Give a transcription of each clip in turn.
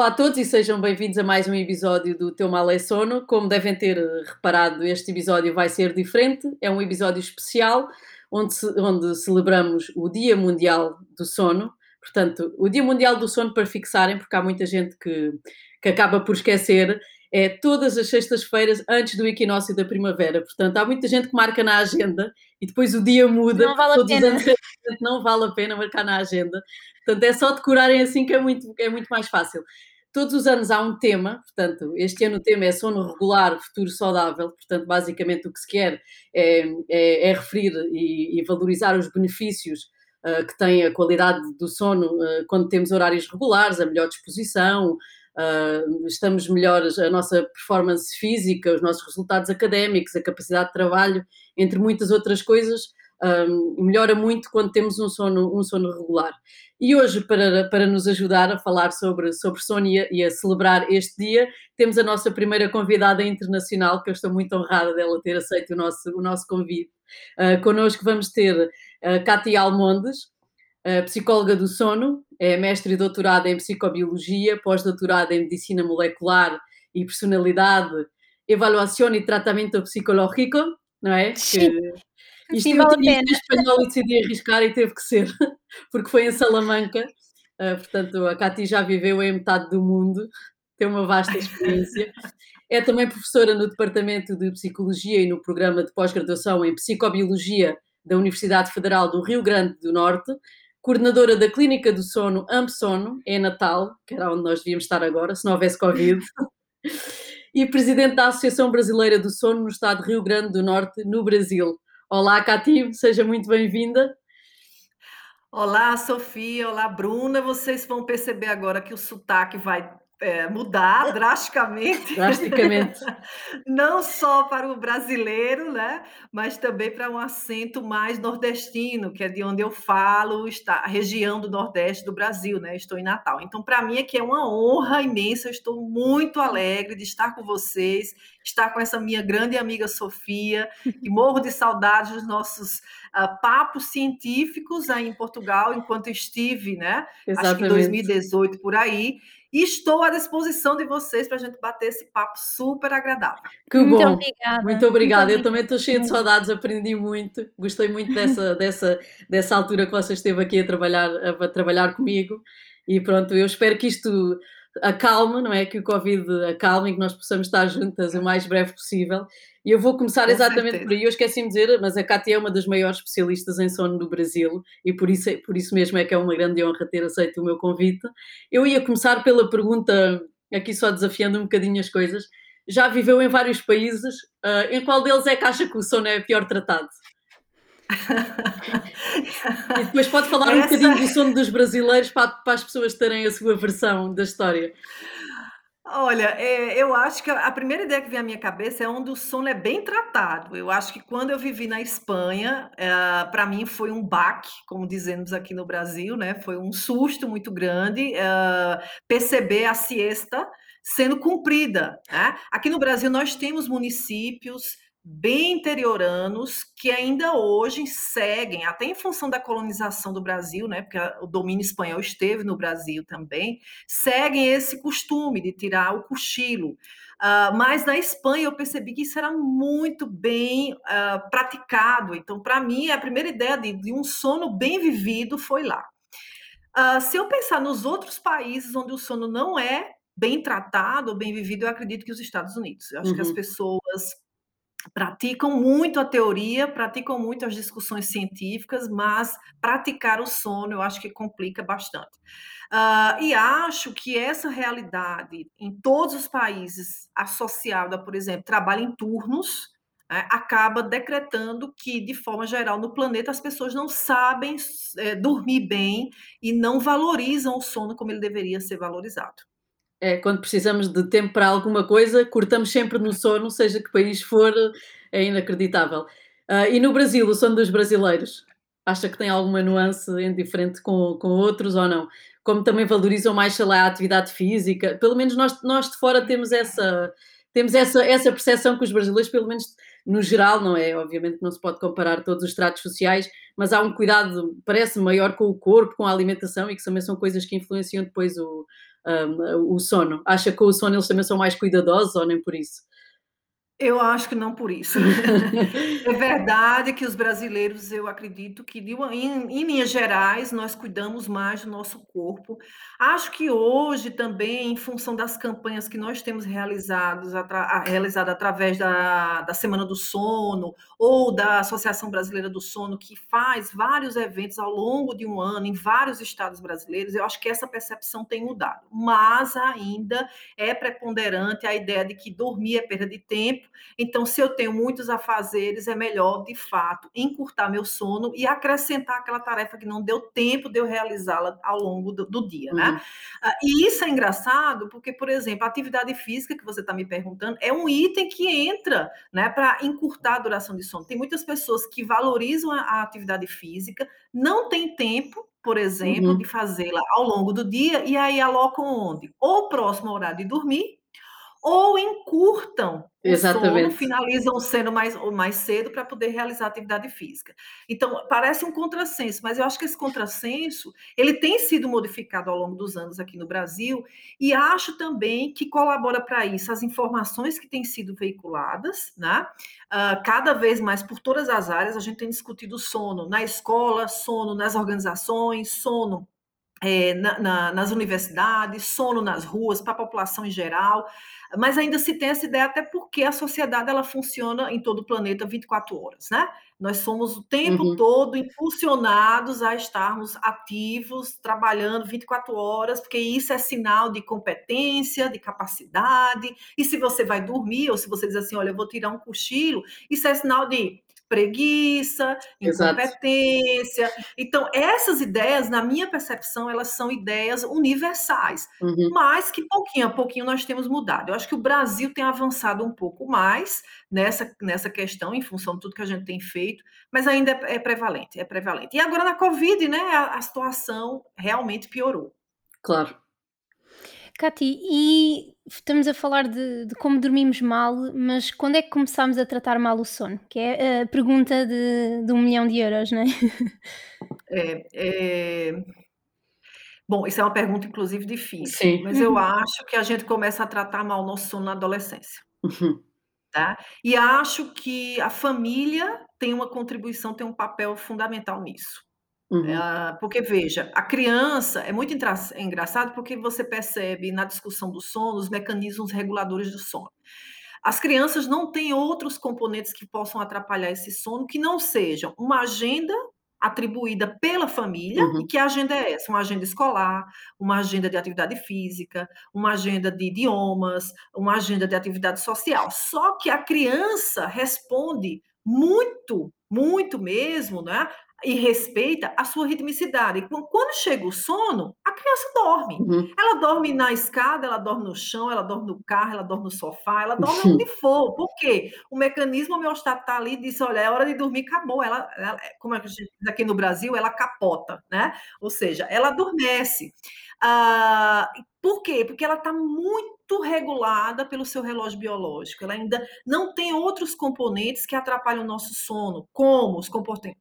Olá a todos e sejam bem-vindos a mais um episódio do Teu Mal é Sono. Como devem ter reparado, este episódio vai ser diferente. É um episódio especial onde, onde celebramos o Dia Mundial do Sono. Portanto, o Dia Mundial do Sono, para fixarem, porque há muita gente que, que acaba por esquecer, é todas as sextas-feiras antes do equinócio da primavera. Portanto, há muita gente que marca na agenda e depois o dia muda. Não vale a pena. anos não vale a pena marcar na agenda. Portanto, é só decorarem assim que é muito, é muito mais fácil. Todos os anos há um tema, portanto, este ano o tema é sono regular, futuro saudável, portanto, basicamente o que se quer é, é, é referir e, e valorizar os benefícios ah, que tem a qualidade do sono ah, quando temos horários regulares, a melhor disposição, ah, estamos melhores, a nossa performance física, os nossos resultados académicos, a capacidade de trabalho, entre muitas outras coisas, ah, melhora muito quando temos um sono, um sono regular. E hoje, para, para nos ajudar a falar sobre, sobre sono e a, celebrar este dia, temos a nossa primeira convidada internacional, que eu estou muito honrada dela ter aceito o nosso, o nosso convite. Uh, connosco vamos ter a Cátia Almondes, uh, psicóloga do sono, é mestre e doutorada em psicobiologia, pós-doutorada em medicina molecular e personalidade, avaliação e tratamento psicológico, não é? Que, isto Sim, eu vale a espanhol e decidi arriscar e teve que ser, porque foi em Salamanca. Uh, portanto, a Cátia já viveu em metade do mundo, tem uma vasta experiência. É também professora no Departamento de Psicologia e no programa de pós-graduação em Psicobiologia da Universidade Federal do Rio Grande do Norte, coordenadora da Clínica do Sono Ampsono, em Natal, que era onde nós devíamos estar agora, se não houvesse Covid, e presidente da Associação Brasileira do Sono no estado de Rio Grande do Norte, no Brasil. Olá, Cátia, seja muito bem-vinda. Olá, Sofia. Olá, Bruna. Vocês vão perceber agora que o sotaque vai é, mudar drasticamente. Drasticamente. Não só para o brasileiro, né? Mas também para um acento mais nordestino, que é de onde eu falo, está a região do Nordeste do Brasil, né? Estou em Natal. Então, para mim aqui é uma honra imensa. Eu estou muito alegre de estar com vocês, estar com essa minha grande amiga Sofia, e morro de saudade dos nossos ah, papos científicos aí em Portugal, enquanto estive, né? Acho que em Exatamente. 2018 por aí. E estou à disposição de vocês para a gente bater esse papo super agradável. Que Muito bom. obrigada. Muito obrigada. Eu Muito também estou cheia de saudades, aprendi muito. Gostei muito dessa, dessa, dessa altura que você esteve aqui a trabalhar, a, a trabalhar comigo. E pronto, eu espero que isto acalme, não é? Que o Covid acalme e que nós possamos estar juntas o mais breve possível. E eu vou começar Com exatamente certeza. por aí. Eu esqueci-me de dizer, mas a Cátia é uma das maiores especialistas em sono do Brasil e por isso, por isso mesmo é que é uma grande honra ter aceito o meu convite. Eu ia começar pela pergunta, aqui só desafiando um bocadinho as coisas. Já viveu em vários países, ah, em qual deles é que acha que o sono é pior tratado? E depois pode falar um Essa- bocadinho do sono dos brasileiros para, para as pessoas terem a sua versão da história. Olha, é, eu acho que a primeira ideia que vem à minha cabeça é onde o sono é bem tratado. Eu acho que quando eu vivi na Espanha, para mim foi um baque, como dizemos aqui no Brasil, né? Foi um susto muito grande ah, perceber a siesta sendo cumprida. né? Aqui no Brasil nós temos municípios bem interioranos que ainda hoje seguem, até em função da colonização do Brasil, né? Porque o domínio espanhol esteve no Brasil também seguem esse costume de tirar o cochilo. Ah, mas na Espanha eu percebi que isso era muito bem ah, praticado. Então, para mim, a primeira ideia de, de um sono bem vivido foi lá. Ah, se eu pensar nos outros países onde o sono não é bem tratado ou bem vivido, eu acredito que os Estados Unidos. Eu acho que as Uhum. pessoas praticam muito a teoria, praticam muito as discussões científicas, mas praticar o sono eu acho que complica bastante. Ah, e acho que essa realidade em todos os países associada, por exemplo, trabalho em turnos, né, acaba decretando que, de forma geral, no planeta as pessoas não sabem é, dormir bem e não valorizam o sono como ele deveria ser valorizado. É, quando precisamos de tempo para alguma coisa, cortamos sempre no sono, seja que país for, é inacreditável. Uh, e no Brasil, o sono dos brasileiros, acha que tem alguma nuance diferente com, com outros ou não? Como também valorizam mais, sei lá, a atividade física? Pelo menos nós, nós de fora temos essa temos essa, essa percepção que os brasileiros, pelo menos no geral, não é? Obviamente não se pode comparar todos os tratos sociais, mas há um cuidado, parece, maior com o corpo, com a alimentação e que também são coisas que influenciam depois o, um, o sono. Acha que com o sono eles também são mais cuidadosos ou nem por isso? Eu acho que não por isso. é verdade que os brasileiros, eu acredito que, em, em, linhas gerais, nós cuidamos mais do nosso corpo. Acho que hoje também, em função das campanhas que nós temos realizados, atra, realizado através da, da Semana do Sono ou da Associação Brasileira do Sono, que faz vários eventos ao longo de um ano em vários estados brasileiros, eu acho que essa percepção tem mudado. Mas ainda é preponderante a ideia de que dormir é perda de tempo então, se eu tenho muitos afazeres, é melhor, de fato, encurtar meu sono e acrescentar aquela tarefa que não deu tempo de eu realizá-la ao longo do, do dia, né? uhum. né? E isso é engraçado porque, por exemplo, a atividade física que você está me perguntando é um item que entra, né, para encurtar a duração de sono. Tem muitas pessoas que valorizam a, a atividade física, não tem tempo por exemplo, uhum. de fazê-la ao longo do dia, e aí alocam onde? Ou próximo ao horário de dormir, ou encurtam o Exatamente. sono, finalizam sendo mais, mais cedo para poder realizar atividade física. Então, parece um contrassenso, mas eu acho que esse contrassenso ele tem sido modificado ao longo dos anos aqui no Brasil, e acho também que colabora para isso as informações que têm sido veiculadas, né? Uh, cada vez mais por todas as áreas, a gente tem discutido sono na escola, sono nas organizações, sono é, na, na, nas universidades, sono nas ruas, para a população em geral, mas ainda se tem essa ideia até porque a sociedade ela funciona em todo o planeta 24 horas, né? Nós somos o tempo uhum. todo impulsionados a estarmos ativos, trabalhando 24 horas, porque isso é sinal de competência, de capacidade. E se você vai dormir, ou se você diz assim, olha, eu vou tirar um cochilo, isso é sinal de preguiça, incompetência. Exato. Então, essas ideias, na minha percepção, elas são ideias universais, uhum. mas que pouquinho a pouquinho nós temos mudado. Eu acho que o Brasil tem avançado um pouco mais nessa, nessa questão, em função de tudo que a gente tem feito, mas ainda é, é prevalente, é prevalente. E agora na Covid, né, a, a situação realmente piorou. Claro. Cati, e estamos a falar de, de, como dormimos mal, mas quando é que começámos a tratar mal o sono? Que é a pergunta de, de um milhão de euros, não é? É, é... Bom, isso é uma pergunta, inclusive, difícil, Sim. mas eu acho que a gente começa a tratar mal o nosso sono na adolescência. Uhum. Tá? E acho que a família tem uma contribuição, tem um papel fundamental nisso. Uhum. É, porque, veja, a criança é muito é engraçado porque você percebe na discussão do sono os mecanismos reguladores do sono. As crianças não têm outros componentes que possam atrapalhar esse sono que não sejam uma agenda atribuída pela família, uhum. e que agenda é essa? Uma agenda escolar, uma agenda de atividade física, uma agenda de idiomas, uma agenda de atividade social. Só que a criança responde muito, muito mesmo, né, e respeita a sua ritmicidade. Quando chega o sono, a criança dorme. Uhum. Ela dorme na escada, ela dorme no chão, ela dorme no carro, ela dorme no sofá, ela dorme uhum. onde for. Por quê? O mecanismo homeostato está ali e diz: olha, é hora de dormir, acabou. Ela, ela como a gente diz aqui no Brasil, ela capota, né? Ou seja, ela adormece. Ah, por quê? Porque ela está muito regulada pelo seu relógio biológico. Ela ainda não tem outros componentes que atrapalham o nosso sono, como os,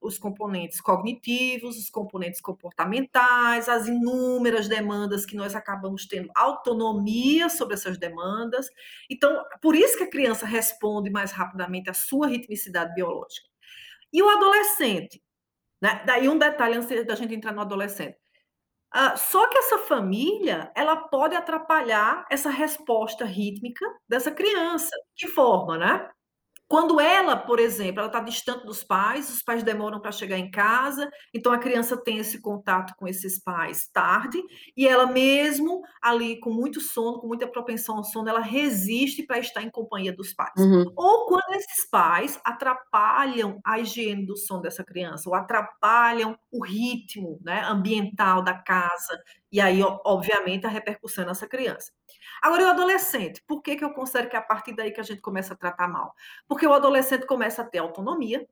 os componentes cognitivos, os componentes comportamentais, as inúmeras demandas que nós acabamos tendo autonomia sobre essas demandas. Então, por isso que a criança responde mais rapidamente à sua ritmicidade biológica. E o adolescente? Né? Daí um detalhe antes da gente entrar no adolescente. Ah, só que essa família, ela pode atrapalhar essa resposta rítmica dessa criança. Que forma, né? Quando ela, por exemplo, ela está distante dos pais, os pais demoram para chegar em casa, então a criança tem esse contato com esses pais tarde, e ela mesmo ali com muito sono, com muita propensão ao sono, ela resiste para estar em companhia dos pais. Uhum. Ou quando esses pais atrapalham a higiene do sono dessa criança, ou atrapalham o ritmo né, ambiental da casa, e aí, obviamente, a repercussão é nessa criança. Agora, o adolescente, por que, que eu considero que é a partir daí que a gente começa a tratar mal? Porque o adolescente começa a ter autonomia,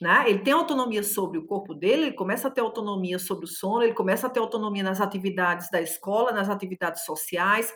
né? Ele tem autonomia sobre o corpo dele, ele começa a ter autonomia sobre o sono, ele começa a ter autonomia nas atividades da escola, nas atividades sociais,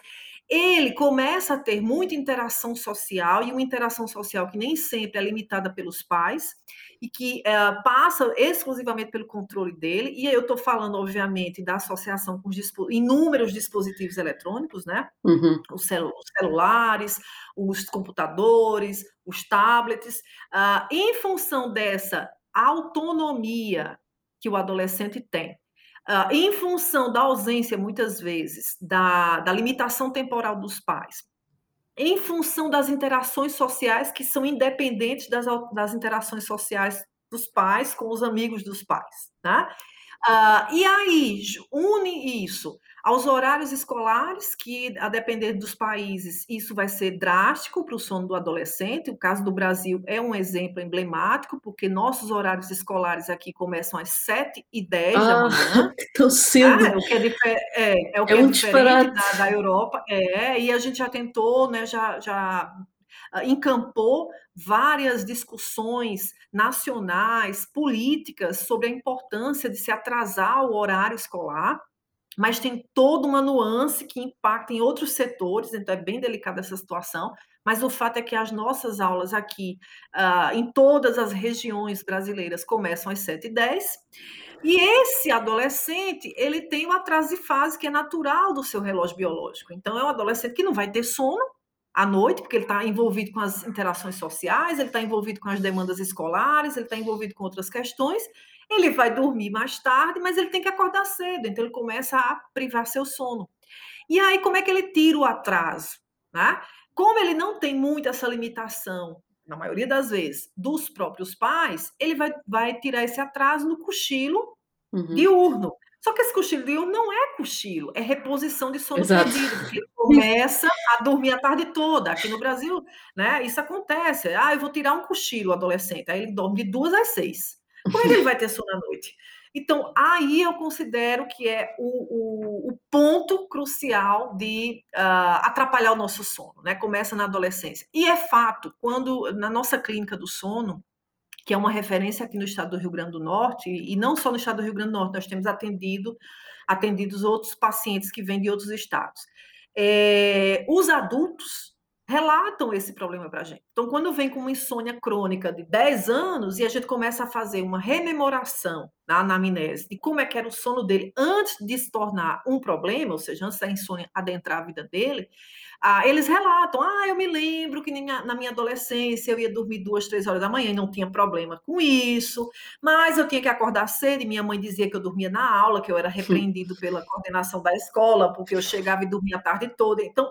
ele começa a ter muita interação social e uma interação social que nem sempre é limitada pelos pais e que é, passa exclusivamente pelo controle dele. E aí eu estou falando, obviamente, da associação com inúmeros dispositivos eletrônicos, né? Uhum. Os, os, celulares, os computadores, os tablets. Uh, em função dessa autonomia que o adolescente tem, Uh, em função da ausência, muitas vezes, da, da limitação temporal dos pais, em função das interações sociais que são independentes das, das interações sociais dos pais com os amigos dos pais, né? Uh, e aí, une isso aos horários escolares, que, a depender dos países, isso vai ser drástico para o sono do adolescente. O caso do Brasil é um exemplo emblemático, porque nossos horários escolares aqui começam às 7 e 10 ah, da manhã. Tão cedo. Ah, é o que é, é, é, o que é, é um diferente da, da, Europa. É, e a gente já tentou, né, já, já ah, encampou várias discussões nacionais, políticas, sobre a importância de se atrasar o horário escolar mas tem toda uma nuance que impacta em outros setores, então é bem delicada essa situação. Mas o fato é que as nossas aulas aqui, uh, em todas as regiões brasileiras, começam às 7h10. E esse adolescente, ele tem o atraso de fase que é natural do seu relógio biológico. Então, é um adolescente que não vai ter sono à noite, porque ele está envolvido com as interações sociais, ele está envolvido com as demandas escolares, ele está envolvido com outras questões, ele vai dormir mais tarde, mas ele tem que acordar cedo, então ele começa a privar seu sono. E aí, como é que ele tira o atraso? Né? Como ele não tem muito essa limitação, na maioria das vezes, dos próprios pais, ele vai, vai tirar esse atraso no cochilo uhum. diurno. Só que esse cochilo diurno não é cochilo, é reposição de sono Exato. perdido, porque ele começa a dormir a tarde toda. Aqui no Brasil, né, isso acontece. Ah, eu vou tirar um cochilo adolescente, aí ele dorme de duas às seis. Que ele vai ter sono à noite? Então, aí eu considero que é o, o, o ponto crucial de uh, atrapalhar o nosso sono, né? Começa na adolescência. E é fato, quando na nossa clínica do sono, que é uma referência aqui no estado do Rio Grande do Norte, e não só no estado do Rio Grande do Norte, nós temos atendido atendidos outros pacientes que vêm de outros estados. É, os adultos relatam esse problema para a gente. Então, quando vem com uma insônia crônica de 10 anos e a gente começa a fazer uma rememoração na anamnese de como é que era o sono dele antes de se tornar um problema, ou seja, antes da insônia adentrar a vida dele, ah, eles relatam: ah, eu me lembro que na minha adolescência eu ia dormir duas, três horas da manhã e não tinha problema com isso, mas eu tinha que acordar cedo e minha mãe dizia que eu dormia na aula, que eu era repreendido pela coordenação da escola, porque eu chegava e dormia a tarde toda. Então,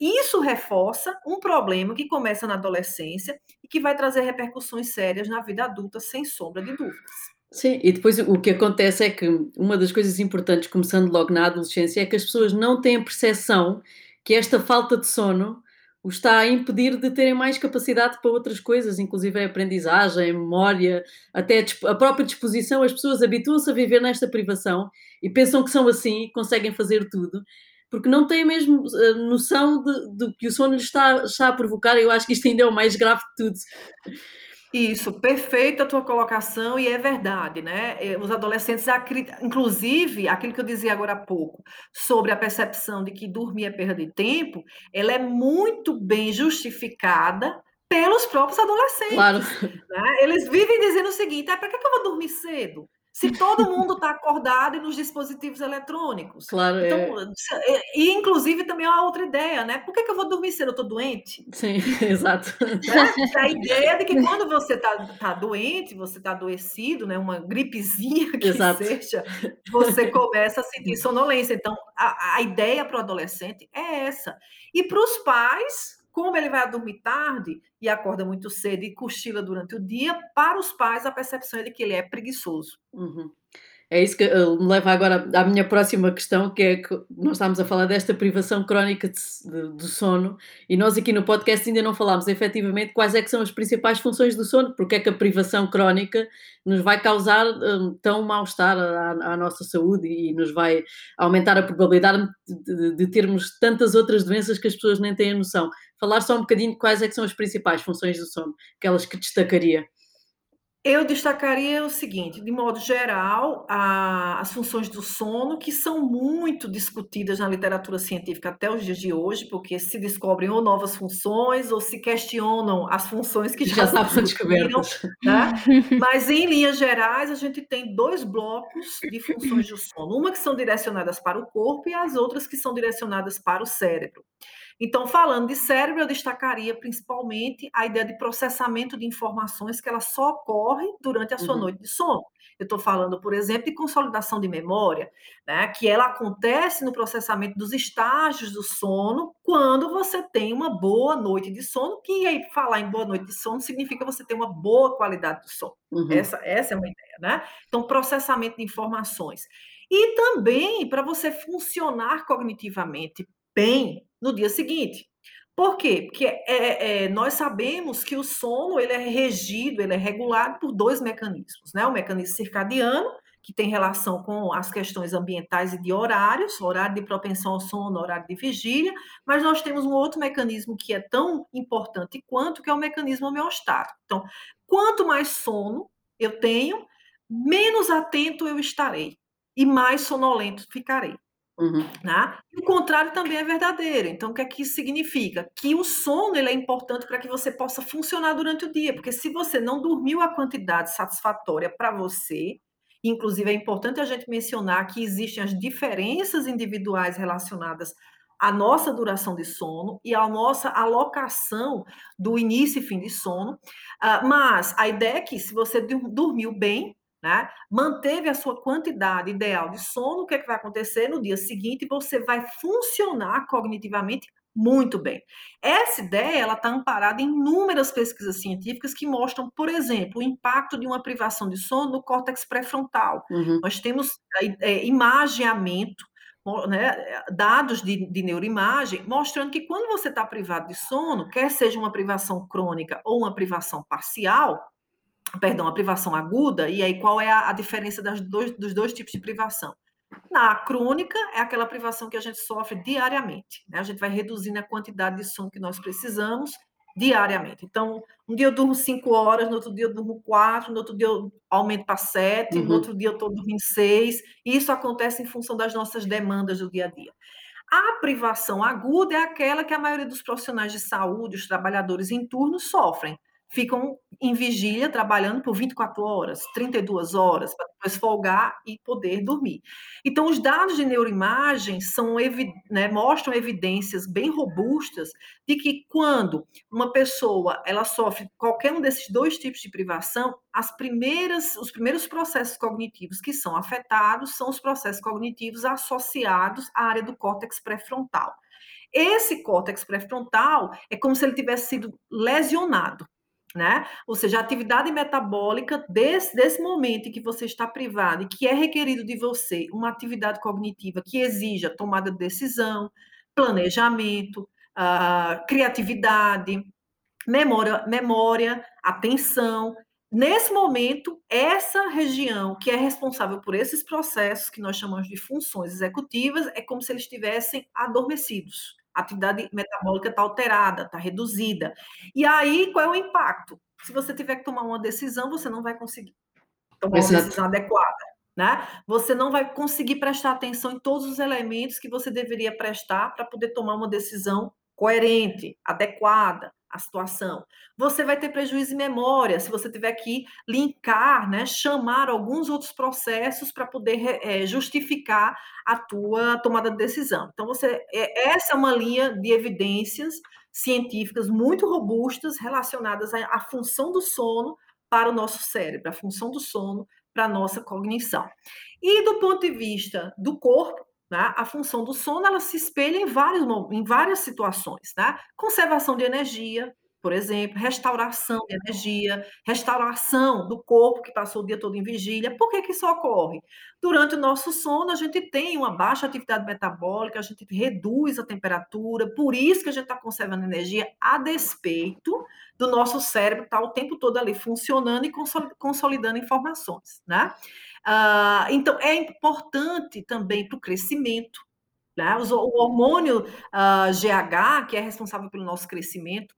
isso reforça um problema que começa na adolescência e que vai trazer repercussões sérias na vida adulta, sem sombra de dúvidas. Sim, e depois o que acontece é que uma das coisas importantes, começando logo na adolescência, é que as pessoas não têm percepção que esta falta de sono os está a impedir de terem mais capacidade para outras coisas, inclusive a aprendizagem, a memória, até a própria disposição. As pessoas habituam-se a viver nesta privação e pensam que são assim, conseguem fazer tudo porque não têm mesmo uh, noção do que o sono lhes está, está a provocar. Eu acho que isto ainda é o mais grave de tudo. Isso, perfeita a tua colocação e é verdade, né? Eh, os adolescentes, inclusive, aquilo que eu dizia agora há pouco, sobre a percepção de que dormir é perda de tempo, ela é muito bem justificada pelos próprios adolescentes. Claro. Né? Eles vivem dizendo o seguinte: ah, para que eu vou dormir cedo? Se todo mundo está acordado e nos dispositivos eletrônicos. Claro, então, é. E, inclusive, também é uma outra ideia, né? Por que, que eu vou dormir cedo? Eu estou doente? Sim, exato. Né? A ideia de que quando você está tá doente, você está adoecido, né? uma gripezinha que exato. seja, você começa a sentir sonolência. Então, a, a ideia para o adolescente é essa. E para os pais, Como ele vai dormir tarde e acorda muito cedo e cochila durante o dia, para os pais a percepção é de que ele é preguiçoso. Uhum. É isso que uh, me leva agora à minha próxima questão, que é que nós estamos a falar desta privação crónica do sono e nós aqui no podcast ainda não falámos efetivamente quais é que são as principais funções do sono, porque é que a privação crónica nos vai causar um, tão mal-estar à, à, nossa saúde e nos vai aumentar a probabilidade de, de, termos tantas outras doenças que as pessoas nem têm noção. Falar só um bocadinho de quais é que são as principais funções do sono, aquelas que destacaria. Eu destacaria o seguinte, de modo geral, a, as funções do sono, que são muito discutidas na literatura científica até os dias de hoje, porque se descobrem ou novas funções ou se questionam as funções que já, já estavam descobertas. Né? Mas, em linhas gerais, a gente tem dois blocos de funções do sono. Uma que são direcionadas para o corpo e as outras que são direcionadas para o cérebro. Então, falando de cérebro, eu destacaria principalmente a ideia de processamento de informações que ela só ocorre durante a sua uhum. noite de sono. Eu estou falando, por exemplo, de consolidação de memória, né, que ela acontece no processamento dos estágios do sono quando você tem uma boa noite de sono, que aí falar em boa noite de sono significa você ter uma boa qualidade do sono. Uhum. Essa, essa é uma ideia, né? Então, processamento de informações. E também para você funcionar cognitivamente bem no dia seguinte. Por quê? Porque é, é, nós sabemos que o sono ele é regido, ele é regulado por dois mecanismos, né? O mecanismo circadiano, que tem relação com as questões ambientais e de horários, horário de propensão ao sono, horário de vigília, mas nós temos um outro mecanismo que é tão importante quanto, que é o mecanismo homeostático. Então, quanto mais sono eu tenho, menos atento eu estarei e mais sonolento ficarei. Uhum. Né? o contrário também é verdadeiro. Então, o que é que isso significa? Que o sono ele é importante para que você possa funcionar durante o dia, porque se você não dormiu a quantidade satisfatória para você, inclusive é importante a gente mencionar que existem as diferenças individuais relacionadas à nossa duração de sono e à nossa alocação do início e fim de sono. Uh, mas a ideia é que se você dormiu bem, né? Manteve a sua quantidade ideal de sono, o que, é que vai acontecer no dia seguinte? Você vai funcionar cognitivamente muito bem. Essa ideia ela está amparada em inúmeras pesquisas científicas que mostram, por exemplo, o impacto de uma privação de sono no córtex pré-frontal. Uhum. Nós temos é, imageamento, né, dados de, de neuroimagem, mostrando que quando você está privado de sono, quer seja uma privação crônica ou uma privação parcial, perdão, a privação aguda, e aí qual é a, a diferença das dois, dos dois tipos de privação? Na crônica, é aquela privação que a gente sofre diariamente. Né? A gente vai reduzindo a quantidade de sono que nós precisamos diariamente. Então, um dia eu durmo cinco horas, no outro dia eu durmo quatro, no outro dia eu aumento para sete, uhum. no outro dia eu estou dormindo seis. E isso acontece em função das nossas demandas do dia a dia. A privação aguda é aquela que a maioria dos profissionais de saúde, os trabalhadores em turno, sofrem ficam em vigília trabalhando por 24 horas, 32 horas, para depois folgar e poder dormir. Então, os dados de neuroimagem são, né, mostram evidências bem robustas de que quando uma pessoa ela sofre qualquer um desses dois tipos de privação, as primeiras, os primeiros processos cognitivos que são afetados são os processos cognitivos associados à área do córtex pré-frontal. Esse córtex pré-frontal é como se ele tivesse sido lesionado né? Ou seja, a atividade metabólica desse, desse momento em que você está privado e que é requerido de você uma atividade cognitiva que exija tomada de decisão, planejamento, uh, criatividade, memória, memória, atenção. Nesse momento, essa região que é responsável por esses processos que nós chamamos de funções executivas é como se eles estivessem adormecidos a atividade metabólica está alterada, está reduzida. E aí, qual é o impacto? Se você tiver que tomar uma decisão, você não vai conseguir tomar Exato. uma decisão adequada. Né? Você não vai conseguir prestar atenção em todos os elementos que você deveria prestar para poder tomar uma decisão coerente, adequada a situação. Você vai ter prejuízo em memória se você tiver que linkar, né, chamar alguns outros processos para poder é, justificar a tua tomada de decisão. Então, você, é, essa é uma linha de evidências científicas muito robustas relacionadas à, à função do sono para o nosso cérebro, a função do sono para a nossa cognição. E do ponto de vista do corpo, né, a função do sono ela se espelha em, vários, em várias situações. Né? Conservação de energia, por exemplo, restauração de energia, restauração do corpo que passou o dia todo em vigília. Por que, que isso ocorre? Durante o nosso sono, a gente tem uma baixa atividade metabólica, a gente reduz a temperatura, por isso que a gente está conservando energia a despeito do nosso cérebro estar tá o tempo todo ali funcionando e consolidando informações, né? Uh, então, é importante também para o crescimento, né? O hormônio ah, GH, que é responsável pelo nosso crescimento,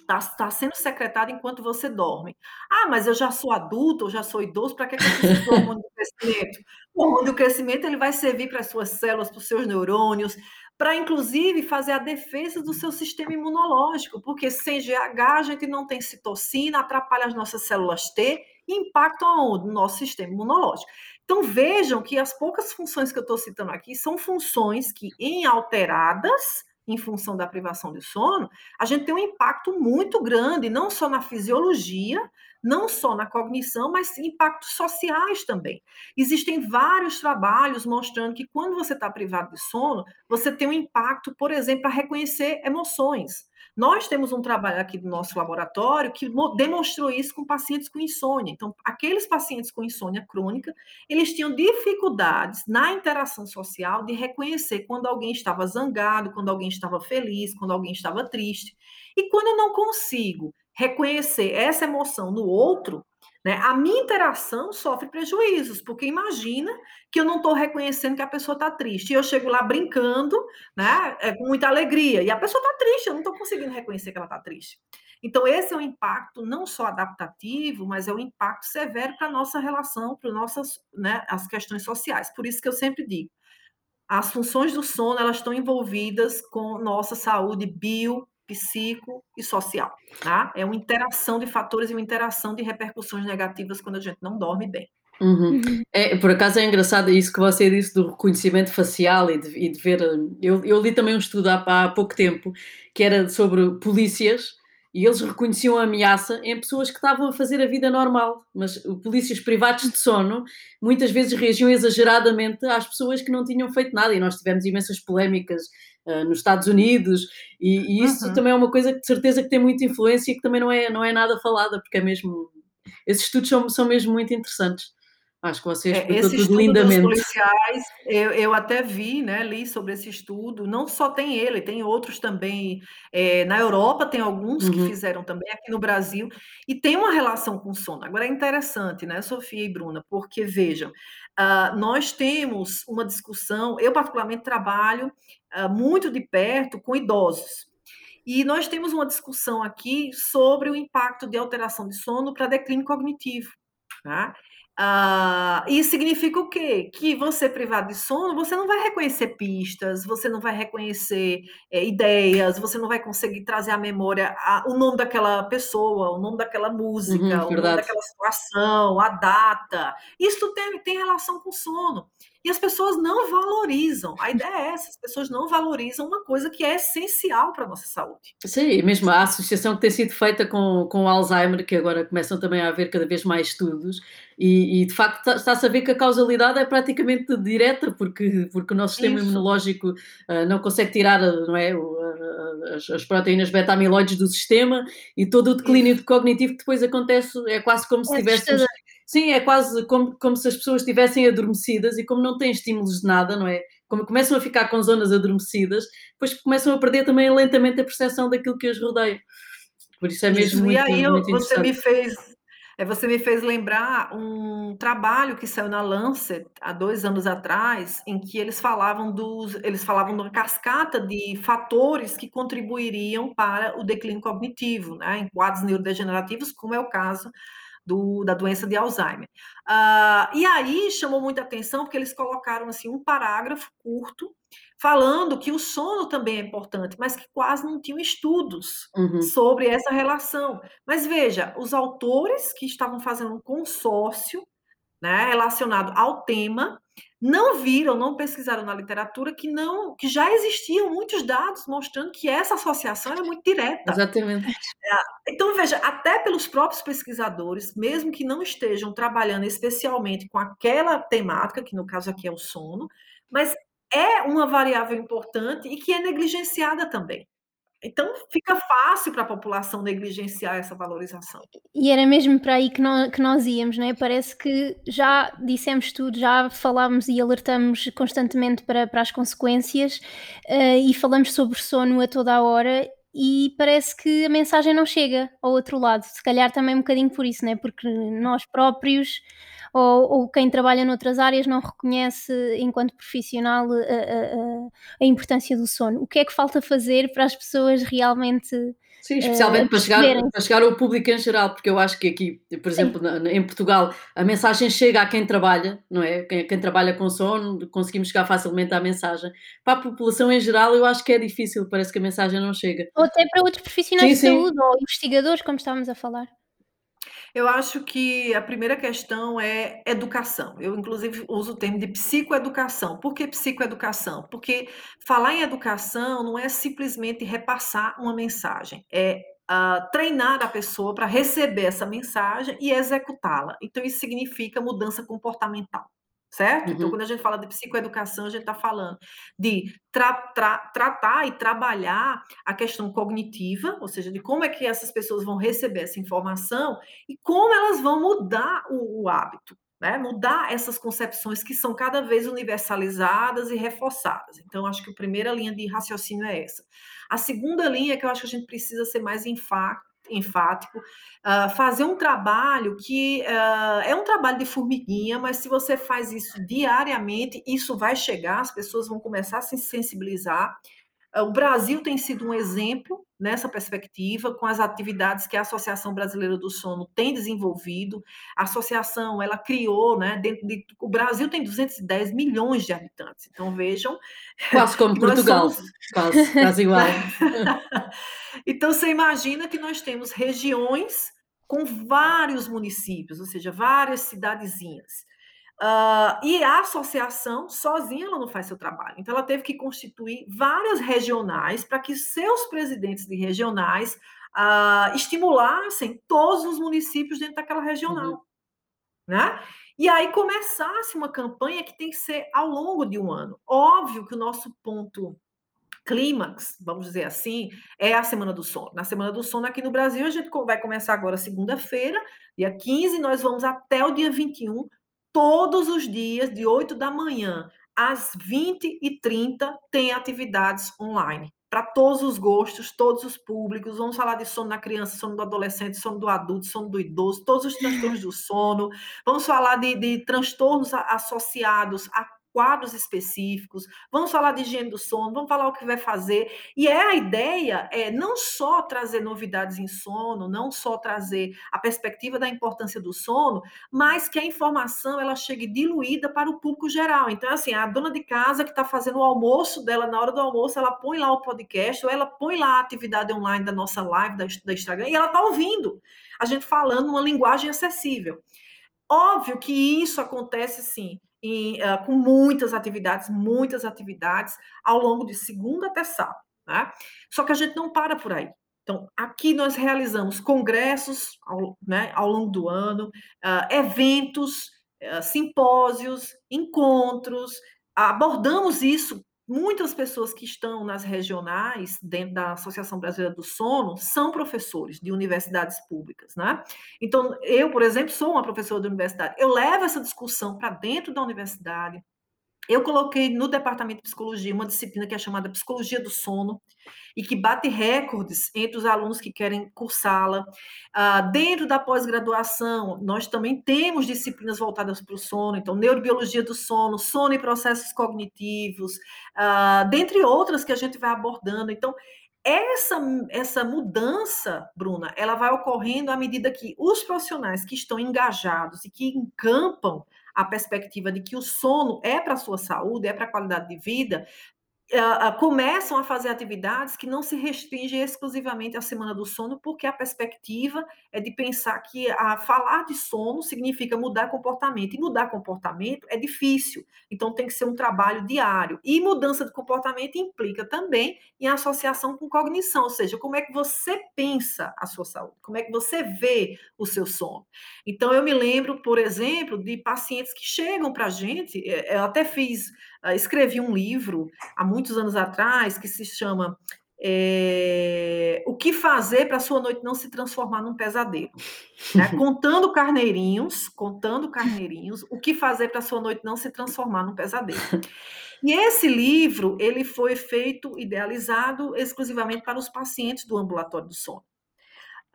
está tá sendo secretado enquanto você dorme. Ah, mas eu já sou adulto, eu já sou idoso, para que, que eu preciso do hormônio do crescimento? O hormônio do crescimento ele vai servir para as suas células, para os seus neurônios, para inclusive fazer a defesa do seu sistema imunológico, porque sem GH a gente não tem citocina, atrapalha as nossas células T impactam aonde? No nosso sistema imunológico. Então vejam que as poucas funções que eu estou citando aqui são funções que, em alteradas, em função da privação de sono, a gente tem um impacto muito grande, não só na fisiologia, não só na cognição, mas impactos sociais também. Existem vários trabalhos mostrando que quando você está privado de sono, você tem um impacto, por exemplo, para reconhecer emoções. Nós temos um trabalho aqui do nosso laboratório que demonstrou isso com pacientes com insônia. Então, aqueles pacientes com insônia crônica, eles tinham dificuldades na interação social de reconhecer quando alguém estava zangado, quando alguém estava feliz, quando alguém estava triste. E quando eu não consigo reconhecer essa emoção no outro, né, a minha interação sofre prejuízos, porque imagina que eu não estou reconhecendo que a pessoa está triste. E eu chego lá brincando, né, é, com muita alegria, e a pessoa está triste, eu não estou conseguindo reconhecer que ela está triste. Então, esse é um impacto não só adaptativo, mas é um impacto severo para a nossa relação, para nossas, né, as questões sociais. Por isso que eu sempre digo, as funções do sono elas estão envolvidas com nossa saúde bio, psico e social. Tá? É uma interação de fatores e uma interação de repercussões negativas quando a gente não dorme bem. Uhum. uhum. É, por acaso é engraçado isso que você disse do reconhecimento facial e de, e de ver. Eu, eu, li também um estudo há, há pouco tempo que era sobre polícias e eles reconheciam a ameaça em pessoas que estavam a fazer a vida normal, mas polícias privados de sono muitas vezes reagiam exageradamente às pessoas que não tinham feito nada e nós tivemos imensas polémicas uh, nos Estados Unidos e, e isso uhum. também é uma coisa que de certeza que tem muita influência e que também não é, não é nada falada, porque é mesmo esses estudos são, são mesmo muito interessantes. Acho que você explicou é, esse tudo lindamente. policiais, eu, eu, até vi, né, li sobre esse estudo. Não só tem ele, tem outros também. É, na Europa tem alguns uhum. que fizeram também, aqui no Brasil, e tem uma relação com sono. Agora é interessante, né, Sofia e Bruna, porque vejam, uh, nós temos uma discussão. Eu particularmente trabalho uh, muito de perto com idosos. E nós temos uma discussão aqui sobre o impacto de alteração de sono para declínio cognitivo. Tá? Ah, isso significa o quê? Que você privado de sono, você não vai reconhecer pistas, você não vai reconhecer é, ideias, você não vai conseguir trazer à memória a, o nome daquela pessoa, o nome daquela música, uhum, o nome daquela situação, a data. Isso tem, tem relação com sono. E as pessoas não valorizam. A ideia é essa: as pessoas não valorizam uma coisa que é essencial para a nossa saúde. Sim, mesmo a associação que tem sido feita com, com o Alzheimer, que agora começam também a haver cada vez mais estudos, e, e de facto está-se a ver que a causalidade é praticamente direta, porque, porque o nosso sistema Isso. imunológico uh, não consegue tirar não é, as, as proteínas beta-amiloides do sistema e todo o declínio Isso. cognitivo que depois acontece é quase como se é tivéssemos Sim, é quase como, como se as pessoas estivessem adormecidas e como não têm estímulos de nada, não é? Como começam a ficar com zonas adormecidas, depois começam a perder também lentamente a percepção daquilo que as rodeia. Por isso é mesmo isso, muito, E aí muito você me fez é, você me fez lembrar um trabalho que saiu na Lancet há dois anos atrás, em que eles falavam dos, eles falavam de uma cascata de fatores que contribuiriam para o declínio cognitivo, né, em quadros neurodegenerativos, como é o caso do, da doença de Alzheimer. Uh, e aí chamou muita atenção porque eles colocaram assim um parágrafo curto falando que o sono também é importante, mas que quase não tinham estudos uhum. sobre essa relação. Mas veja, os autores que estavam fazendo um consórcio né, relacionado ao tema não viram, não pesquisaram na literatura que não, que já existiam muitos dados mostrando que essa associação é muito direta. Exatamente. É, então veja, até pelos próprios pesquisadores, mesmo que não estejam trabalhando especialmente com aquela temática, que no caso aqui é o sono, mas é uma variável importante e que é negligenciada também. Então fica fácil para a população negligenciar essa valorização. E era mesmo para aí que nós, que nós íamos, não é? Parece que já dissemos tudo, já falámos e alertamos constantemente para, para as consequências uh, e falamos sobre sono a toda a hora e parece que a mensagem não chega ao outro lado. Se calhar também um bocadinho por isso, não é? Porque nós próprios ou, ou quem trabalha noutras áreas não reconhece, enquanto profissional, a, a, a, importância do sono. O que é que falta fazer para as pessoas realmente. Sim, especialmente uh, para, chegar, para chegar ao público em geral, porque eu acho que aqui, por exemplo, na, em Portugal, a mensagem chega a quem trabalha, não é? Quem, quem, trabalha com sono, conseguimos chegar facilmente à mensagem. Para a população em geral, eu acho que é difícil, parece que a mensagem não chega. Ou até para outros profissionais sim, de saúde, sim. ou investigadores, como estávamos a falar. Eu acho que a primeira questão é educação. Eu, inclusive, uso o termo de psicoeducação. Por que psicoeducação? Porque falar em educação não é simplesmente repassar uma mensagem, é uh, treinar a pessoa para receber essa mensagem e executá-la. Então, isso significa mudança comportamental certo? Então, uhum. Então, quando a gente fala de psicoeducação, a gente está falando de tra tra tratar e trabalhar a questão cognitiva, ou seja, de como é que essas pessoas vão receber essa informação e como elas vão mudar o, o hábito. Né? Mudar essas concepções que são cada vez universalizadas e reforçadas. Então, acho que a primeira linha de raciocínio é essa. A segunda linha é que eu acho que a gente precisa ser mais enfático enfático, uh, fazer um trabalho que uh, é um trabalho de formiguinha, mas se você faz isso diariamente, isso vai chegar, as pessoas vão começar a se sensibilizar. Uh, o Brasil tem sido um exemplo nessa perspectiva, com as atividades que a Associação Brasileira do Sono tem desenvolvido. A associação, ela criou, né, dentro de, o Brasil tem 210 milhões de habitantes. Então vejam, quase como Portugal, somos... quase, quase igual. então você imagina que nós temos regiões com vários municípios, ou seja, várias cidadezinhas. Uh, e a associação, sozinha, ela não faz seu trabalho. Então, ela teve que constituir várias regionais para que seus presidentes de regionais uh, estimulassem todos os municípios dentro daquela regional. Uhum. Né? E aí começasse uma campanha que tem que ser ao longo de um ano. Óbvio que o nosso ponto clímax, vamos dizer assim, é a Semana do Sono. Na Semana do Sono aqui no Brasil, a gente vai começar agora segunda-feira, dia 15, nós vamos até o dia 21 todos os dias, de 8 da manhã às 20 e 30, tem atividades online. Para todos os gostos, todos os públicos. Vamos falar de sono na criança, sono do adolescente, sono do adulto, sono do idoso, todos os transtornos do sono. Vamos falar de, de transtornos associados a quadros específicos, vamos falar de higiene do sono, vamos falar o que vai fazer. E é a ideia é não só trazer novidades em sono, não só trazer a perspectiva da importância do sono, mas que a informação ela chegue diluída para o público geral. Então, assim, a dona de casa que está fazendo o almoço dela, na hora do almoço, ela põe lá o podcast, ou ela põe lá a atividade online da nossa live, da, da Instagram, e ela está ouvindo a gente falando uma linguagem acessível. Óbvio que isso acontece sim em, uh, com muitas atividades, muitas atividades ao longo de segunda até sábado. Né? Só que a gente não para por aí. Então, aqui nós realizamos congressos ao, né, ao longo do ano, uh, eventos, uh, simpósios, encontros, abordamos isso Muitas pessoas que estão nas regionais, dentro da Associação Brasileira do Sono, são professores de universidades públicas, né? Então, eu, por exemplo, sou uma professora da universidade. Eu levo essa discussão para dentro da universidade, eu coloquei no departamento de psicologia uma disciplina que é chamada Psicologia do Sono e que bate recordes entre os alunos que querem cursá-la. Uh, dentro da pós-graduação, nós também temos disciplinas voltadas para o sono, então, neurobiologia do sono, sono e processos cognitivos, uh, dentre outras que a gente vai abordando. Então, essa, essa mudança, Bruna, ela vai ocorrendo à medida que os profissionais que estão engajados e que encampam a perspectiva de que o sono é para a sua saúde, é para a qualidade de vida, começam a fazer atividades que não se restringem exclusivamente à semana do sono, porque a perspectiva é de pensar que a falar de sono significa mudar comportamento, e mudar comportamento é difícil, então tem que ser um trabalho diário. E mudança de comportamento implica também em associação com cognição, ou seja, como é que você pensa a sua saúde, como é que você vê o seu sono. Então, eu me lembro, por exemplo, de pacientes que chegam para a gente, eu até fiz escrevi um livro há muitos anos atrás que se chama é, O que fazer para a sua noite não se transformar num pesadelo. Né? contando carneirinhos, contando carneirinhos, o que fazer para a sua noite não se transformar num pesadelo. E esse livro, ele foi feito, idealizado exclusivamente para os pacientes do ambulatório do sono.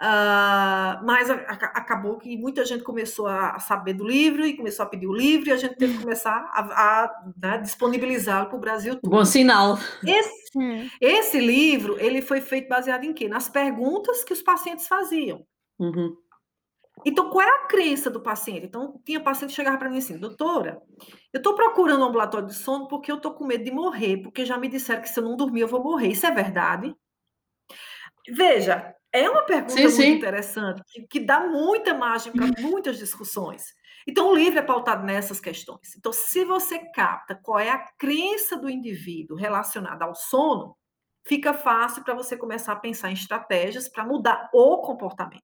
Uh, mas a, a, acabou que muita gente começou a saber do livro e começou a pedir o livro e a gente teve que começar a, a né, disponibilizá-lo para o Brasil todo. Bom sinal. Esse, esse, livro ele foi feito baseado em quê? Nas perguntas que os pacientes faziam. Uhum. Então, qual é a crença do paciente? Então, tinha paciente que chegava para mim assim, doutora, eu estou procurando um ambulatório de sono porque eu estou com medo de morrer, porque já me disseram que se eu não dormir eu vou morrer. Isso é verdade? Veja, é uma pergunta sim, muito sim. interessante, que, que, dá muita margem para muitas discussões. Então, o livro é pautado nessas questões. Então, se você capta qual é a crença do indivíduo relacionada ao sono, fica fácil para você começar a pensar em estratégias para mudar o comportamento.